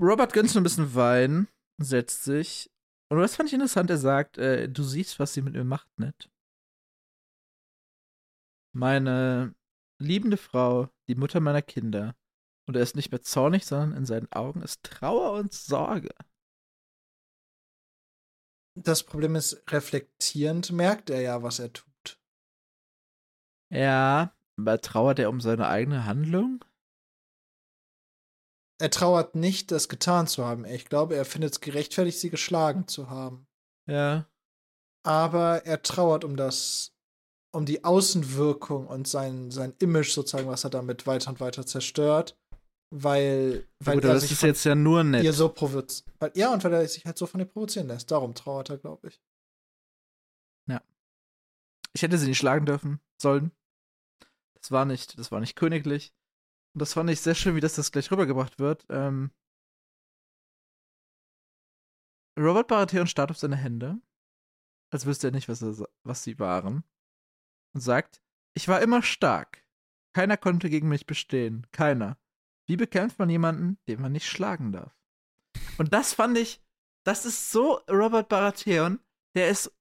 Robert gönnt ein bisschen Wein, setzt sich. Und das fand ich interessant, er sagt, äh, du siehst, was sie mit mir macht, nett. Meine liebende Frau, die Mutter meiner Kinder. Und er ist nicht mehr zornig, sondern in seinen Augen ist Trauer und Sorge. Das Problem ist, reflektierend merkt er ja, was er tut. Ja, aber trauert er um seine eigene Handlung? Er trauert nicht, das getan zu haben. Ich glaube, er findet es gerechtfertigt, sie geschlagen zu haben. Ja. Aber er trauert um das, um die Außenwirkung und sein, sein Image sozusagen, was er damit weiter und weiter zerstört. Weil, weil Gut, er das sich ist jetzt ja nur nett. ihr so provoziert. Weil, ja, und weil er sich halt so von ihr provozieren lässt. Darum trauert er, glaube ich. Ich hätte sie nicht schlagen dürfen, sollen. Das war nicht, das war nicht königlich. Und das fand ich sehr schön, wie das, das gleich rübergebracht wird. Ähm, Robert Baratheon starrt auf seine Hände, als wüsste er nicht, was, er, was sie waren, und sagt, ich war immer stark. Keiner konnte gegen mich bestehen. Keiner. Wie bekämpft man jemanden, den man nicht schlagen darf? Und das fand ich, das ist so Robert Baratheon, der ist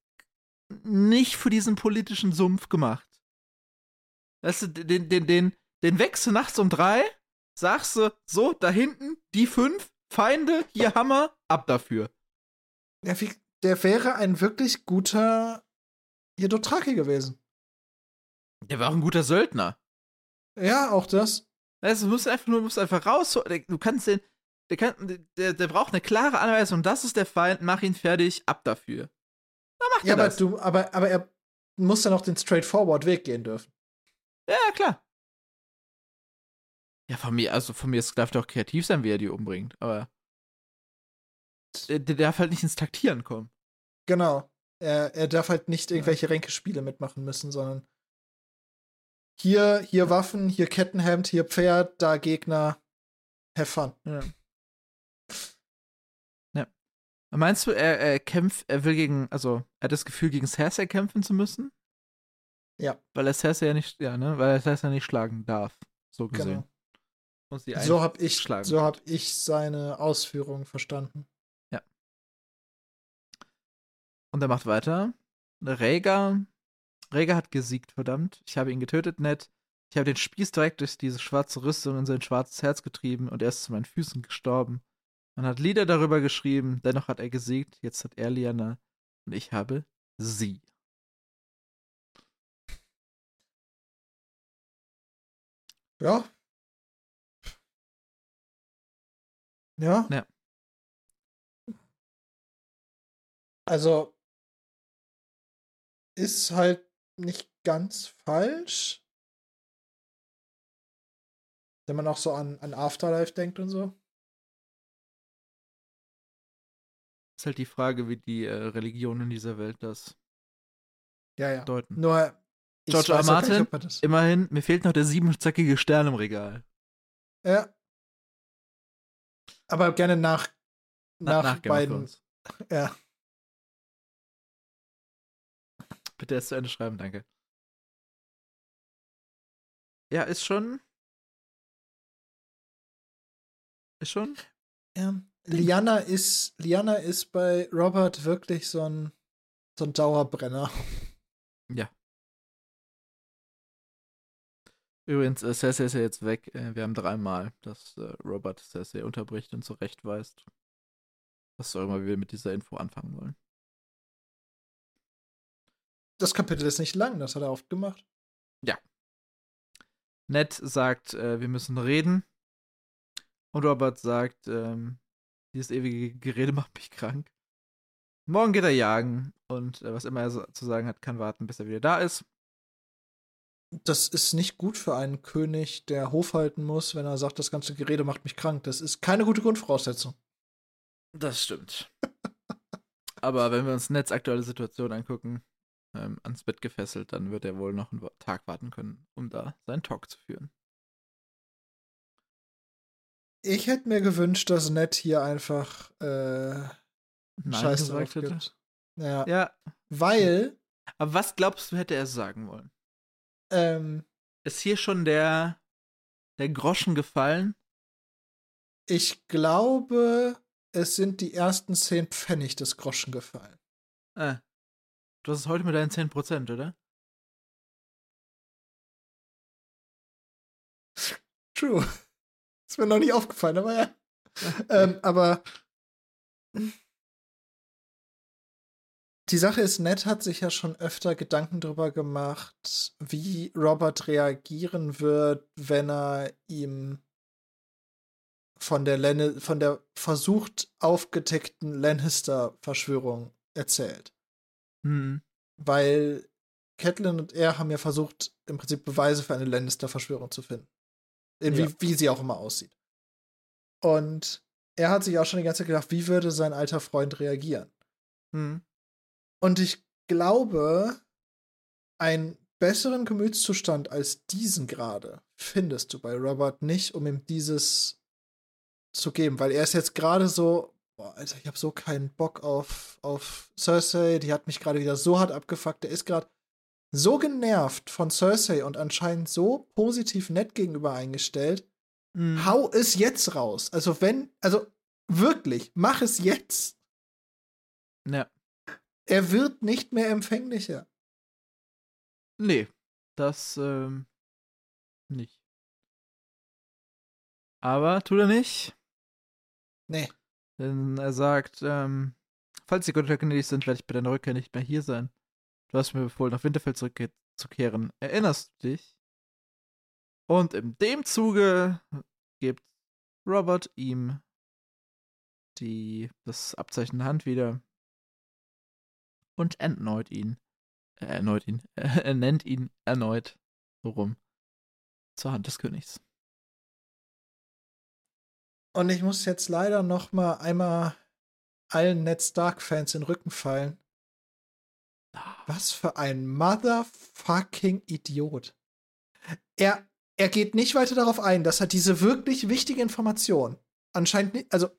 nicht für diesen politischen Sumpf gemacht. Weißt du, den, den, den, den wächst du nachts um drei, sagst du, so, da hinten, die fünf, Feinde, hier Hammer, ab dafür. Der, der wäre ein wirklich guter Jedotraki gewesen. Der war auch ein guter Söldner. Ja, auch das. Weißt du, musst einfach nur, du musst einfach raus, du kannst den, der, kann, der, der braucht eine klare Anweisung, das ist der Feind, mach ihn fertig, ab dafür. Dann macht Ja, er aber, das. du, aber, aber er muss dann auch den straightforward Weg gehen dürfen. Ja, klar. Ja, von mir, also von mir es darf doch kreativ sein, wie er die umbringt, aber der, der darf halt nicht ins Taktieren kommen. Genau. Er, er darf halt nicht irgendwelche Ränkespiele mitmachen müssen, sondern hier, hier Waffen, hier Kettenhemd, hier Pferd, da Gegner. Have fun. Ja. ja. Meinst du, er, er kämpft, er will gegen, also er hat das Gefühl, gegen Cersei kämpfen zu müssen? Ja. Weil er Cersei ja nicht, ja, ne, weil er Cersei nicht schlagen darf. So gesehen. Genau. Muss sie So hab ich, schlagen. so hab ich seine Ausführungen verstanden. Und er macht weiter. Rhaegar, Rhaegar hat gesiegt, verdammt. Ich habe ihn getötet, Ned. Ich habe den Spieß direkt durch diese schwarze Rüstung in sein schwarzes Herz getrieben und er ist zu meinen Füßen gestorben. Man hat Lieder darüber geschrieben, dennoch hat er gesiegt. Jetzt hat er Lyanna und ich habe sie. Ja. Ja. Ja. Also ist halt nicht ganz falsch. Wenn man auch so an, an Afterlife denkt und so. Ist halt die Frage, wie die äh, Religionen in dieser Welt das Ja, ja. deuten. Nur George R. halt nicht, Martin? das. Immerhin, mir fehlt noch der siebenzackige Stern im Regal. Ja. Aber gerne nach, Na- nach, of beiden. Ja. Bitte erst zu Ende schreiben, danke. Ja, ist schon. Ist schon. ja. Liana ist, Liana ist bei Robert wirklich so ein, so ein Dauerbrenner. Ja. Übrigens, äh, Cersei ist ja jetzt weg. Äh, wir haben dreimal, dass äh, Robert Cersei unterbricht und zurechtweist. Was auch immer wir mit dieser Info anfangen wollen. Das Kapitel ist nicht lang, das hat er oft gemacht. Ned sagt, äh, wir müssen reden. Und Robert sagt, ähm, dieses ewige Gerede macht mich krank. Morgen geht er jagen und äh, was immer er so zu sagen hat, kann warten, bis er wieder da ist. Das ist nicht gut für einen König, der Hof halten muss, wenn er sagt, das ganze Gerede macht mich krank. Das ist keine gute Grundvoraussetzung. Das stimmt. Aber wenn wir uns Neds aktuelle Situation angucken, ähm, ans Bett gefesselt, dann wird er wohl noch einen Tag warten können, um da seinen Talk zu führen. Ich hätte mir gewünscht, dass Ned hier einfach äh, Nein Scheiß gesagt drauf hätte. gibt. Ja, Ja, weil aber was glaubst du, hätte er sagen wollen? ähm, Ist hier schon der, der Groschen gefallen? ich glaube, es sind die ersten 10 Pfennig des Groschen gefallen. Äh, du hast es heute mit deinen 10%, oder? True. Ist mir noch nicht aufgefallen, aber ja. ähm, aber die Sache ist, Ned hat sich ja schon öfter Gedanken darüber gemacht, wie Robert reagieren wird, wenn er ihm von der, Len von der versucht aufgedeckten Lannister-Verschwörung erzählt. Hm. Weil Catelyn und er haben ja versucht, im Prinzip Beweise für eine Lannister-Verschwörung zu finden. In Ja. wie, wie sie auch immer aussieht. Und er hat sich auch schon die ganze Zeit gedacht, wie würde sein alter Freund reagieren? Hm. Und ich glaube, einen besseren Gemütszustand als diesen gerade findest du bei Robert nicht, um ihm dieses zu geben, weil er ist jetzt gerade so, boah, Alter, ich habe so keinen Bock auf, auf Cersei, die hat mich gerade wieder so hart abgefuckt, der ist gerade so genervt von Cersei und anscheinend so positiv nett gegenüber eingestellt. Hm. Hau es jetzt raus. Also wenn, also wirklich, mach es jetzt. Ja. Er wird nicht mehr empfänglicher. Nee, das ähm, nicht. Aber tut er nicht, Nee. Denn er sagt, ähm, falls die Götter gnädig sind, werde ich bei deiner Rückkehr nicht mehr hier sein. Du hast mir befohlen, nach Winterfell zurückzukehren. Erinnerst du dich? Und in dem Zuge gibt Robert ihm die, das Abzeichen der Hand wieder und erneut ihn. Erneut ihn. er nennt ihn erneut so zur Hand des Königs. Und ich muss jetzt leider noch mal einmal allen Ned Stark-Fans in den Rücken fallen. Was für ein motherfucking Idiot. Er, er geht nicht weiter darauf ein, dass er diese wirklich wichtige Information anscheinend nicht, also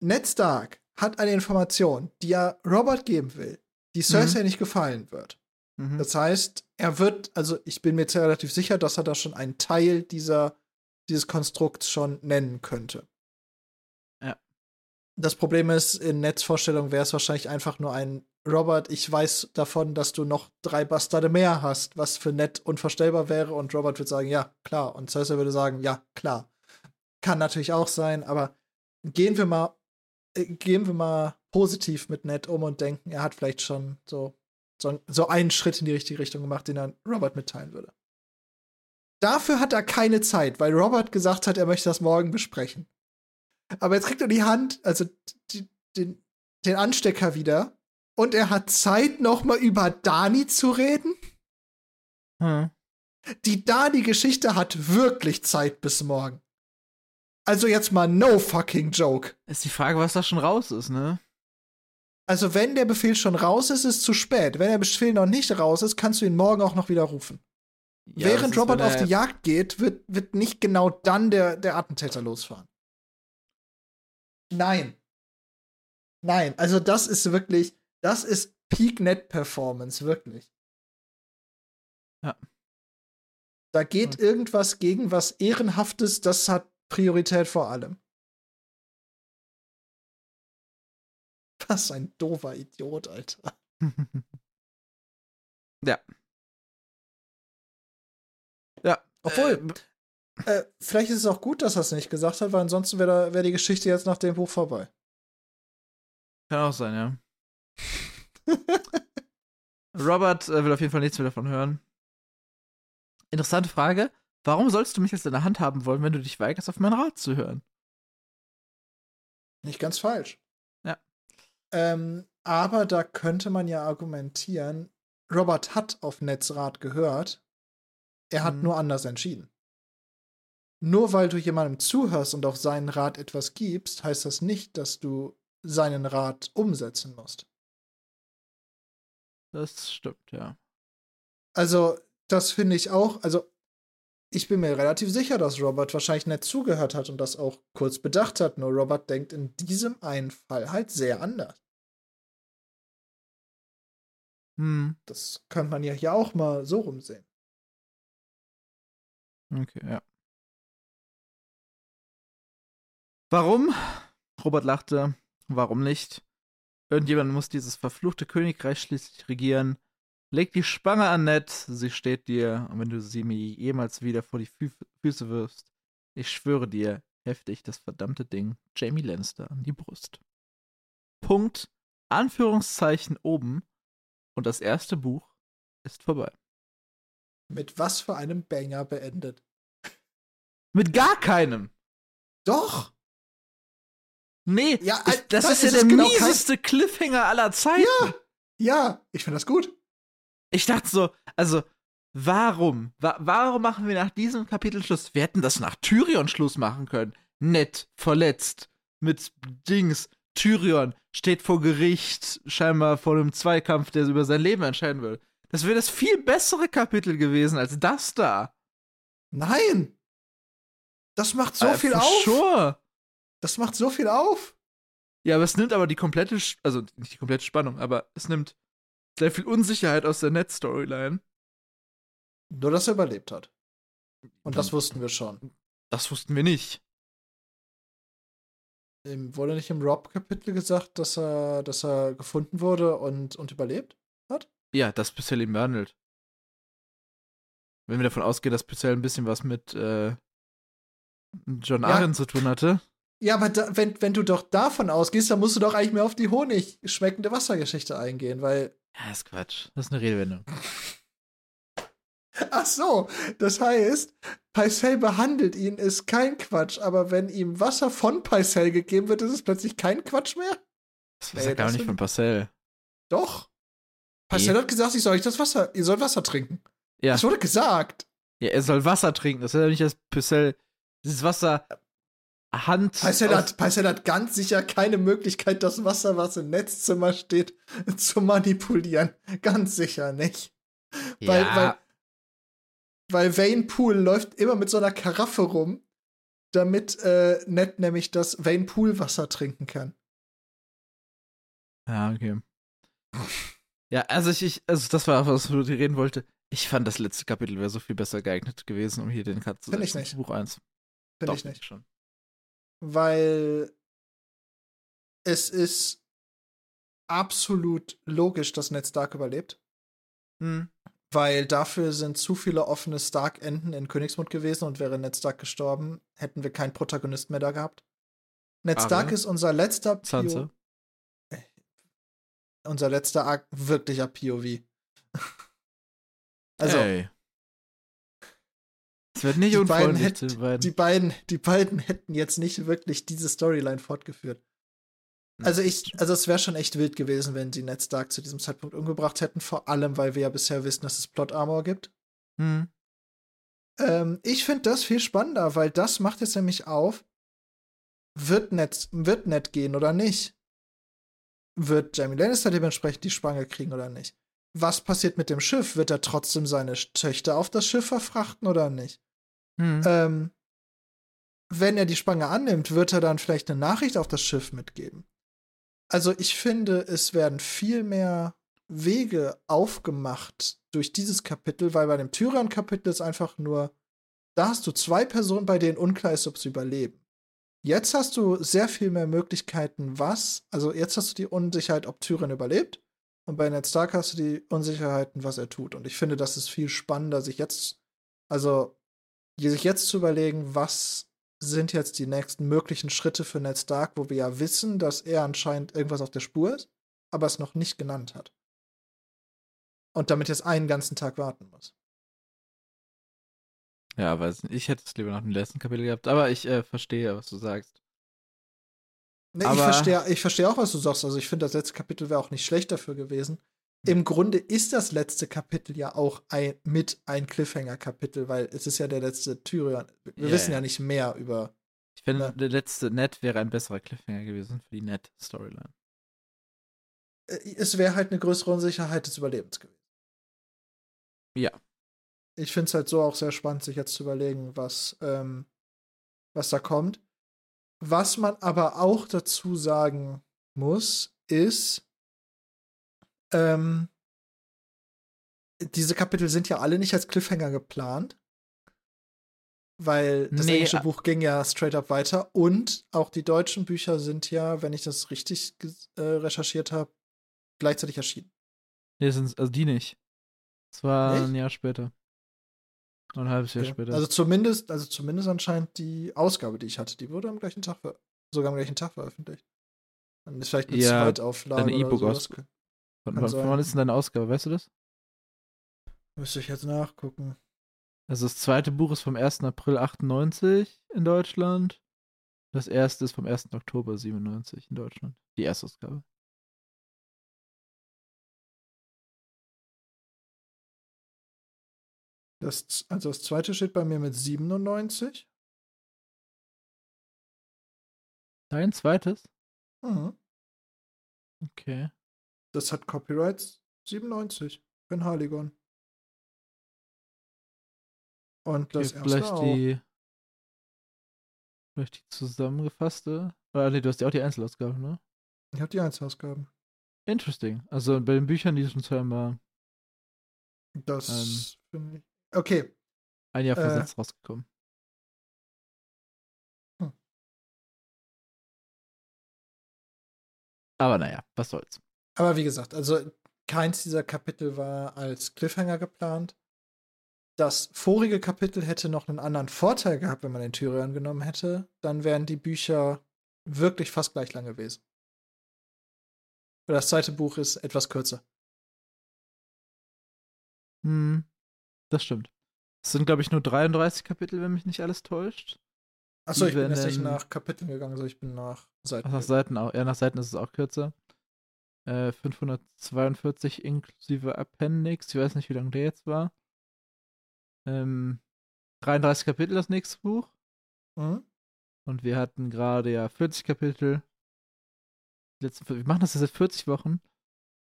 Ned Stark hat eine Information, die er Robert geben will, die Cersei nicht gefallen wird. Mhm. Das heißt, er wird, also ich bin mir jetzt relativ sicher, dass er da schon einen Teil dieser, dieses Konstrukts schon nennen könnte. Ja. Das Problem ist, in Netzvorstellung wäre es wahrscheinlich einfach nur ein Robert, ich weiß davon, dass du noch drei Bastarde mehr hast, was für Ned unvorstellbar wäre und Robert würde sagen, ja, klar. Und Cersei würde sagen, ja, klar. Kann natürlich auch sein, aber gehen wir mal, äh, gehen wir mal positiv mit Ned um und denken, er hat vielleicht schon so so, so einen Schritt in die richtige Richtung gemacht, den er Robert mitteilen würde. Dafür hat er keine Zeit, weil Robert gesagt hat, er möchte das morgen besprechen. Aber jetzt kriegt er die Hand, also die, den, den Anstecker wieder, und er hat Zeit, nochmal über Dani zu reden. Hm. Die Dani-Geschichte hat wirklich Zeit bis morgen. Also jetzt mal no fucking joke. Ist die Frage, was da schon raus ist, ne? Also wenn der Befehl schon raus ist, ist es zu spät. Wenn der Befehl noch nicht raus ist, kannst du ihn morgen auch noch wieder rufen. Ja, Während Robert auf die Jagd geht, wird, wird nicht genau dann der, der Attentäter losfahren. Nein. Nein, also das ist wirklich, das ist Peak Net Performance, wirklich. Ja. Da geht Hm. irgendwas gegen was Ehrenhaftes, das hat Priorität vor allem. Was ein doofer Idiot, Alter. ja. Obwohl, äh, Äh, vielleicht ist es auch gut, dass er es nicht gesagt hat, weil ansonsten wäre wär die Geschichte jetzt nach dem Buch vorbei. kann auch sein, ja. Robert äh, will auf jeden Fall nichts mehr davon hören. Interessante Frage. Warum sollst du mich jetzt in der Hand haben wollen, wenn du dich weigerst, auf meinen Rat zu hören? Nicht ganz falsch. Ja. Ähm, aber da könnte man ja argumentieren, Robert hat auf Netzrat gehört, er hat Mhm. nur anders entschieden. Nur weil du jemandem zuhörst und auf seinen Rat etwas gibst, heißt das nicht, dass du seinen Rat umsetzen musst. Das stimmt, ja. Also, das finde ich auch, also ich bin mir relativ sicher, dass Robert wahrscheinlich nicht zugehört hat und das auch kurz bedacht hat, nur Robert denkt in diesem einen Fall halt sehr anders. Hm, Das könnte man ja hier auch mal so rumsehen. Okay, ja. Warum? Robert lachte. Warum nicht? Irgendjemand muss dieses verfluchte Königreich schließlich regieren. Leg die Spange an Ned, sie steht dir, und wenn du sie mir jemals wieder vor die Fü Füße wirfst, ich schwöre dir, heftig das verdammte Ding Jamie Lannister an die Brust. Punkt, Anführungszeichen oben, und das erste Buch ist vorbei. Mit was für einem Banger beendet? Mit gar keinem. Doch. Nee, Ja, ich, das dann ist ja ist es der genau mieseste Cliffhanger aller Zeiten. Ja. Ja, ich finde das gut. Ich dachte so, also, warum? Wa warum machen wir nach diesem Kapitel Schluss? Wir hätten das nach Tyrion Schluss machen können. Nett, verletzt, mit Dings. Tyrion steht vor Gericht, scheinbar vor einem Zweikampf, der über sein Leben entscheiden will. Das wäre das viel bessere Kapitel gewesen als das da. Nein. Das macht so Äh, viel auf. Sure. Das macht so viel auf. Ja, aber es nimmt aber die komplette, also nicht die komplette Spannung, aber es nimmt sehr viel Unsicherheit aus der Net-Storyline. Nur, dass er überlebt hat. Und das wussten wir schon. Das wussten wir nicht. Wurde nicht im Rob-Kapitel gesagt, dass er, dass er gefunden wurde und, und überlebt? Ja, dass Picel ihn behandelt. Wenn wir davon ausgehen, dass Picel ein bisschen was mit äh, John Ja. Arryn zu tun hatte. Ja, aber da, wenn, wenn du doch davon ausgehst, dann musst du doch eigentlich mehr auf die Honig schmeckende Wassergeschichte eingehen, weil. Ja, ist Quatsch. Das ist eine Redewendung. Ach so, das heißt, Paisel behandelt ihn, ist kein Quatsch, aber wenn ihm Wasser von Paisel gegeben wird, ist es plötzlich kein Quatsch mehr? Das ist ja gar nicht von Parcell. Doch. Nee. hat gesagt, ich soll nicht das Wasser, ihr sollt Wasser trinken. Ja. Das wurde gesagt. ja, er soll Wasser trinken. Das ist ja nicht, dass Picel dieses Wasser Hand. Aus- hat, hat ganz sicher keine Möglichkeit, das Wasser, was im Netzzimmer steht, zu manipulieren. Ganz sicher nicht. weil- ja, weil- Weil Vane Pool läuft immer mit so einer Karaffe rum, damit äh, Ned nämlich das Vane Pool Wasser trinken kann. ja, okay. Ja, also ich, ich, also das war, was ich reden wollte. Ich fand, das letzte Kapitel wäre so viel besser geeignet gewesen, um hier den Cut zu Find ich setzen nicht. Buch 1. Finde Doch, ich nicht. Schon. Weil es ist absolut logisch, dass Ned Stark überlebt. Hm. Weil dafür sind zu viele offene Stark-Enden in Königsmund gewesen und wäre Ned Stark gestorben, hätten wir keinen Protagonisten mehr da gehabt. Ned Stark ist unser letzter Sansa. Unser letzter Akt wirklicher POV. also, Ey. Es wird nicht die beiden, unfreundlich hätt, zu den beiden. die beiden, die beiden hätten jetzt nicht wirklich diese Storyline fortgeführt. Also ich, also es wäre schon echt wild gewesen, wenn sie Ned Stark zu diesem Zeitpunkt umgebracht hätten, vor allem, weil wir ja bisher wissen, dass es Plot Armor gibt. Hm. Ähm, ich finde das viel spannender, weil das macht jetzt nämlich auf, wird Ned, wird Ned gehen oder nicht? Wird Jamie Lannister dementsprechend die Spange kriegen oder nicht? Was passiert mit dem Schiff? Wird er trotzdem seine Töchter auf das Schiff verfrachten oder nicht? Hm. Ähm, wenn er die Spange annimmt, wird er dann vielleicht eine Nachricht auf das Schiff mitgeben. Also ich finde, es werden viel mehr Wege aufgemacht durch dieses Kapitel, weil bei dem Tyrion-Kapitel ist einfach nur, da hast du zwei Personen, bei denen unklar ist, ob sie überleben. Jetzt hast du sehr viel mehr Möglichkeiten, was, also jetzt hast du die Unsicherheit, ob Tyrion überlebt. Und bei Ned Stark hast du die Unsicherheiten, was er tut. Und ich finde, das ist viel spannender, sich jetzt, also sich jetzt zu überlegen, was sind jetzt die nächsten möglichen Schritte für Ned Stark, wo wir ja wissen, dass er anscheinend irgendwas auf der Spur ist, aber es noch nicht genannt hat. Und damit jetzt einen ganzen Tag warten muss. Ja, weiß nicht. Ich hätte es lieber nach dem letzten Kapitel gehabt, aber ich äh, verstehe, was du sagst. Nee, ich Aber- verstehe ich versteh auch, was du sagst. Also ich finde, das letzte Kapitel wäre auch nicht schlecht dafür gewesen. Im Grunde ist das letzte Kapitel ja auch ein, mit ein Cliffhanger-Kapitel, weil es ist ja der letzte Tyrion. Wir Ja, wissen ja. nicht mehr über. Ich finde, Ja. der letzte Net wäre ein besserer Cliffhanger gewesen für die Net-Storyline. Äh, Es wäre halt eine größere Unsicherheit des Überlebens gewesen. Ja. Ich finde es halt so auch sehr spannend, sich jetzt zu überlegen, was, ähm, was da kommt. Was man aber auch dazu sagen muss, ist, ähm, diese Kapitel sind ja alle nicht als Cliffhanger geplant. Weil das Nee, englische Buch ging ja straight up weiter und auch die deutschen Bücher sind ja, wenn ich das richtig äh, recherchiert habe, gleichzeitig erschienen. Nee, sind, also die nicht. Es war Echt? ein Jahr später. Ein halbes Jahr Okay. später. Also zumindest, also zumindest anscheinend die Ausgabe, die ich hatte, die wurde am gleichen Tag, sogar am gleichen Tag veröffentlicht. Dann ist vielleicht eine Ja, Zweitauflage deine oder E-Book sowas. aus- von, von wann ist denn deine Ausgabe, weißt du das? Müsste ich jetzt nachgucken. Also das zweite Buch ist vom 1. April 98 in Deutschland. Das erste ist vom 1. Oktober 97 in Deutschland. Die Erstausgabe. Das, also das zweite steht bei mir mit 97. Dein zweites? Mhm. Okay. Das hat Copyrights 97. Ben Harligon. Und das okay erste vielleicht auch. die. Vielleicht die zusammengefasste. Oder nee, du hast ja auch die Einzelausgabe, ne? Ich habe die Einzelausgaben. Interesting. Also bei den Büchern, die sind scheinbar Das Ähm. finde ich. Okay. ein Jahr Äh. versetzt rausgekommen. Hm. Aber naja, was soll's. Aber wie gesagt, also keins dieser Kapitel war als Cliffhanger geplant. Das vorige Kapitel hätte noch einen anderen Vorteil gehabt, wenn man den Tyrion genommen hätte. Dann wären die Bücher wirklich fast gleich lang gewesen. Das zweite Buch ist etwas kürzer. Hm, das stimmt. Es sind, glaube ich, nur 33 Kapitel, wenn mich nicht alles täuscht. Achso, ich bin jetzt nicht nach Kapiteln gegangen, sondern ich bin nach Seiten. Ach, nach Seiten auch. Ja, nach Seiten ist es auch kürzer. Äh, 542 inklusive Appendix. Ich weiß nicht, wie lange der jetzt war. Ähm, 33 Kapitel das nächste Buch. Mhm. Und wir hatten gerade ja 40 Kapitel. Letzten, wir machen das jetzt seit 40 Wochen.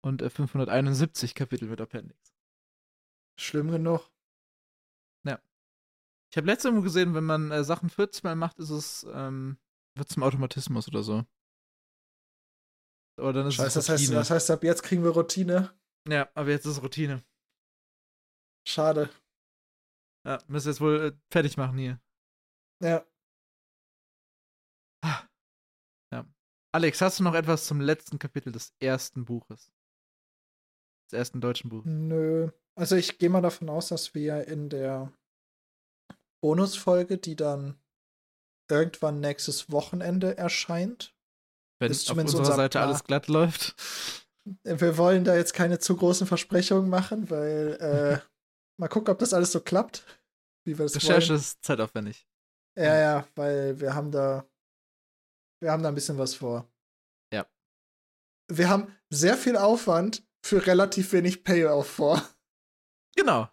Und äh, 571 Kapitel mit Appendix. Schlimm genug. Ich habe letztes Mal gesehen, wenn man äh, Sachen 40 Mal macht, ist es, ähm, wird zum Automatismus oder so. Aber dann ist Scheiße, es das heißt, Routine. das heißt, ab jetzt kriegen wir Routine. ja, aber jetzt ist es Routine. Schade. Ja, müssen jetzt wohl äh, fertig machen hier. Ja. Alex, hast du noch etwas zum letzten Kapitel des ersten Buches? Des ersten deutschen Buches? Nö. Also ich gehe mal davon aus, dass wir in der Bonusfolge, die dann irgendwann nächstes Wochenende erscheint. Wenn ist auf unserer unser Seite Plan. alles glatt läuft. Wir wollen da jetzt keine zu großen Versprechungen machen, weil äh, mal gucken, ob das alles so klappt, wie wir das Recherche wollen. ist zeitaufwendig. Ja, ja, weil wir haben da wir haben da ein bisschen was vor. Ja. Wir haben sehr viel Aufwand für relativ wenig Payoff vor. Genau.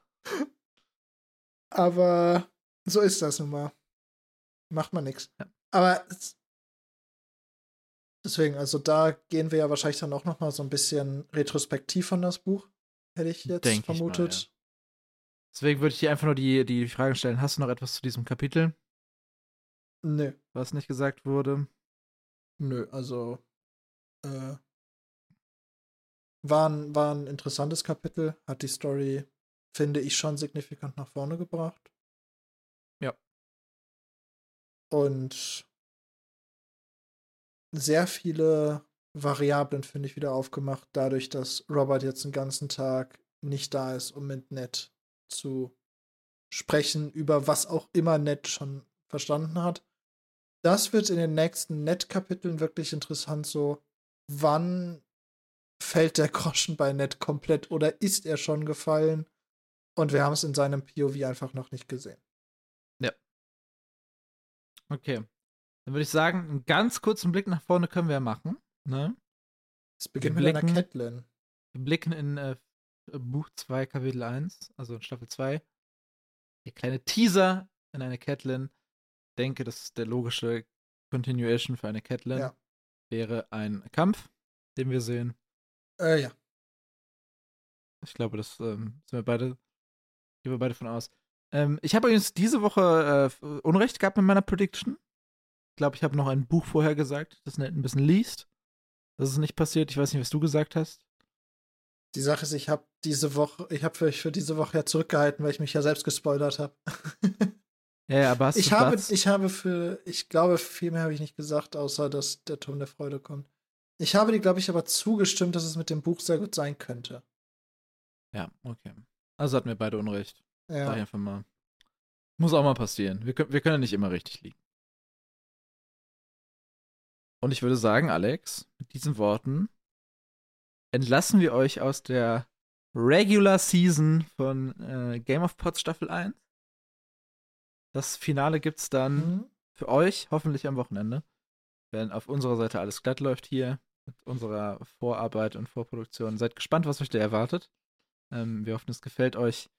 Aber so ist das nun mal. Macht man nichts. Ja. Aber es- deswegen, also da gehen wir ja wahrscheinlich dann auch noch mal so ein bisschen retrospektiv von das Buch, hätte ich jetzt Denk ich mal, vermutet. Deswegen würde ich dir einfach nur die, die Frage stellen: Hast du noch etwas zu diesem Kapitel, Nö, was nicht gesagt wurde? nö, also äh, war, ein, war ein interessantes Kapitel, hat die Story, finde ich, schon signifikant nach vorne gebracht. Ja. Und sehr viele Variablen, finde ich, wieder aufgemacht, dadurch, dass Robert jetzt den ganzen Tag nicht da ist, um mit Ned zu sprechen, über was auch immer Ned schon verstanden hat. Das wird in den nächsten Ned-Kapiteln wirklich interessant, so wann fällt der Groschen bei Ned komplett oder ist er schon gefallen? Und wir haben es in seinem POV einfach noch nicht gesehen. Okay. Dann würde ich sagen, einen ganz kurzen Blick nach vorne können wir ja machen. Ne? Es beginnt Wir mit einer blicken- Catelyn. Wir blicken in äh, Buch 2, Kapitel 1, also in Staffel 2. Der kleine Teaser in eine Catelyn. Ich denke, das ist der logische Continuation für eine Catelyn. Ja. Wäre ein Kampf, den wir sehen. Äh, ja. Ich glaube, das ähm, sind wir beide, gehen wir beide von aus. Ähm, ich habe übrigens diese Woche äh, Unrecht gehabt mit meiner Prediction. Ich glaube, ich habe noch ein Buch vorher gesagt, das ein bisschen liest. Das ist nicht passiert. Ich weiß nicht, was du gesagt hast. Die Sache ist, ich habe diese Woche, ich habe für, für diese Woche ja zurückgehalten, weil ich mich ja selbst gespoilert habe. Ja, ja, aber hast ich habe, Platz? ich habe für, ich glaube, viel mehr habe ich nicht gesagt, außer dass der Turm der Freude kommt. Ich habe dir, glaube ich, aber zugestimmt, dass es mit dem Buch sehr gut sein könnte. Ja, okay. Also hatten wir beide Unrecht. Sag ich Ja. einfach mal. Muss auch mal passieren. Wir, können- wir können ja nicht immer richtig liegen. Und ich würde sagen, Alex, mit diesen Worten entlassen wir euch aus der Regular Season von äh, Game of Pots Staffel 1. Das Finale gibt's dann Mhm. für euch hoffentlich am Wochenende, wenn auf unserer Seite alles glatt läuft hier mit unserer Vorarbeit und Vorproduktion. Seid gespannt, was euch da erwartet. Ähm, wir hoffen, es gefällt euch.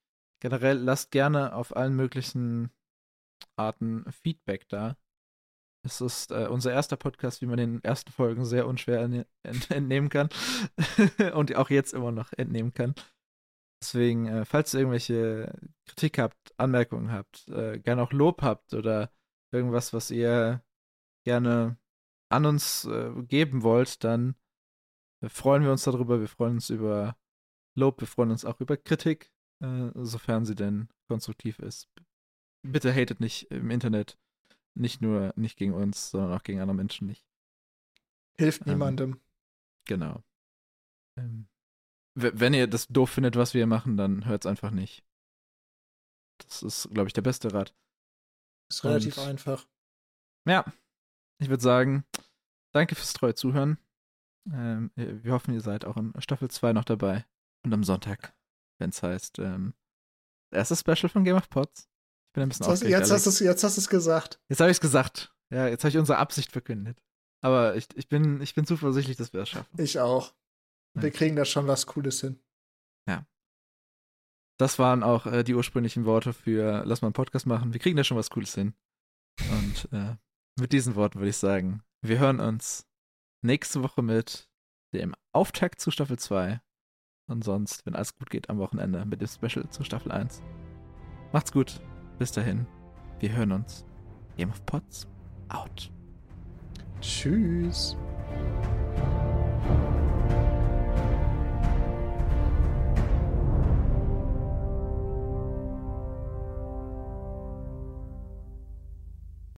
Generell lasst gerne auf allen möglichen Arten Feedback da. Es ist äh, unser erster Podcast, wie man den ersten Folgen sehr unschwer erne- ent entnehmen kann und auch jetzt immer noch entnehmen kann. Deswegen, äh, falls ihr irgendwelche Kritik habt, Anmerkungen habt, äh, gerne auch Lob habt oder irgendwas, was ihr gerne an uns äh, geben wollt, dann äh, freuen wir uns darüber. Wir freuen uns über Lob, wir freuen uns auch über Kritik, äh, sofern sie denn konstruktiv ist. Bitte hatet nicht im Internet. Nicht nur nicht gegen uns, sondern auch gegen andere Menschen nicht. Hilft Ähm, niemandem. Genau. Ähm, wenn ihr das doof findet, was wir machen, dann hört's einfach nicht. Das ist, glaube ich, der beste Rat. Ist relativ und- einfach. Ja, ich würde sagen, danke fürs treue Zuhören. Ähm, wir hoffen, ihr seid auch in Staffel 2 noch dabei. Und am Sonntag, wenn es heißt, ähm, erstes Special von Game of Pots. Ich bin ein bisschen Jetzt hast, jetzt hast du jetzt hast du es gesagt. Jetzt habe ich es gesagt. Ja, jetzt habe ich unsere Absicht verkündet. Aber ich, ich, bin, ich bin zuversichtlich, dass wir das schaffen. Ich auch. Wir Ja. kriegen da schon was Cooles hin. Das waren auch äh, die ursprünglichen Worte für Lass mal einen Podcast machen. Wir kriegen da schon was Cooles hin. Und äh, mit diesen Worten würde ich sagen, wir hören uns nächste Woche mit dem Auftakt zu Staffel 2. Und sonst, wenn alles gut geht, am Wochenende mit dem Special zu Staffel 1. Macht's gut. Bis dahin. Wir hören uns. Game of Pots out. Tschüss.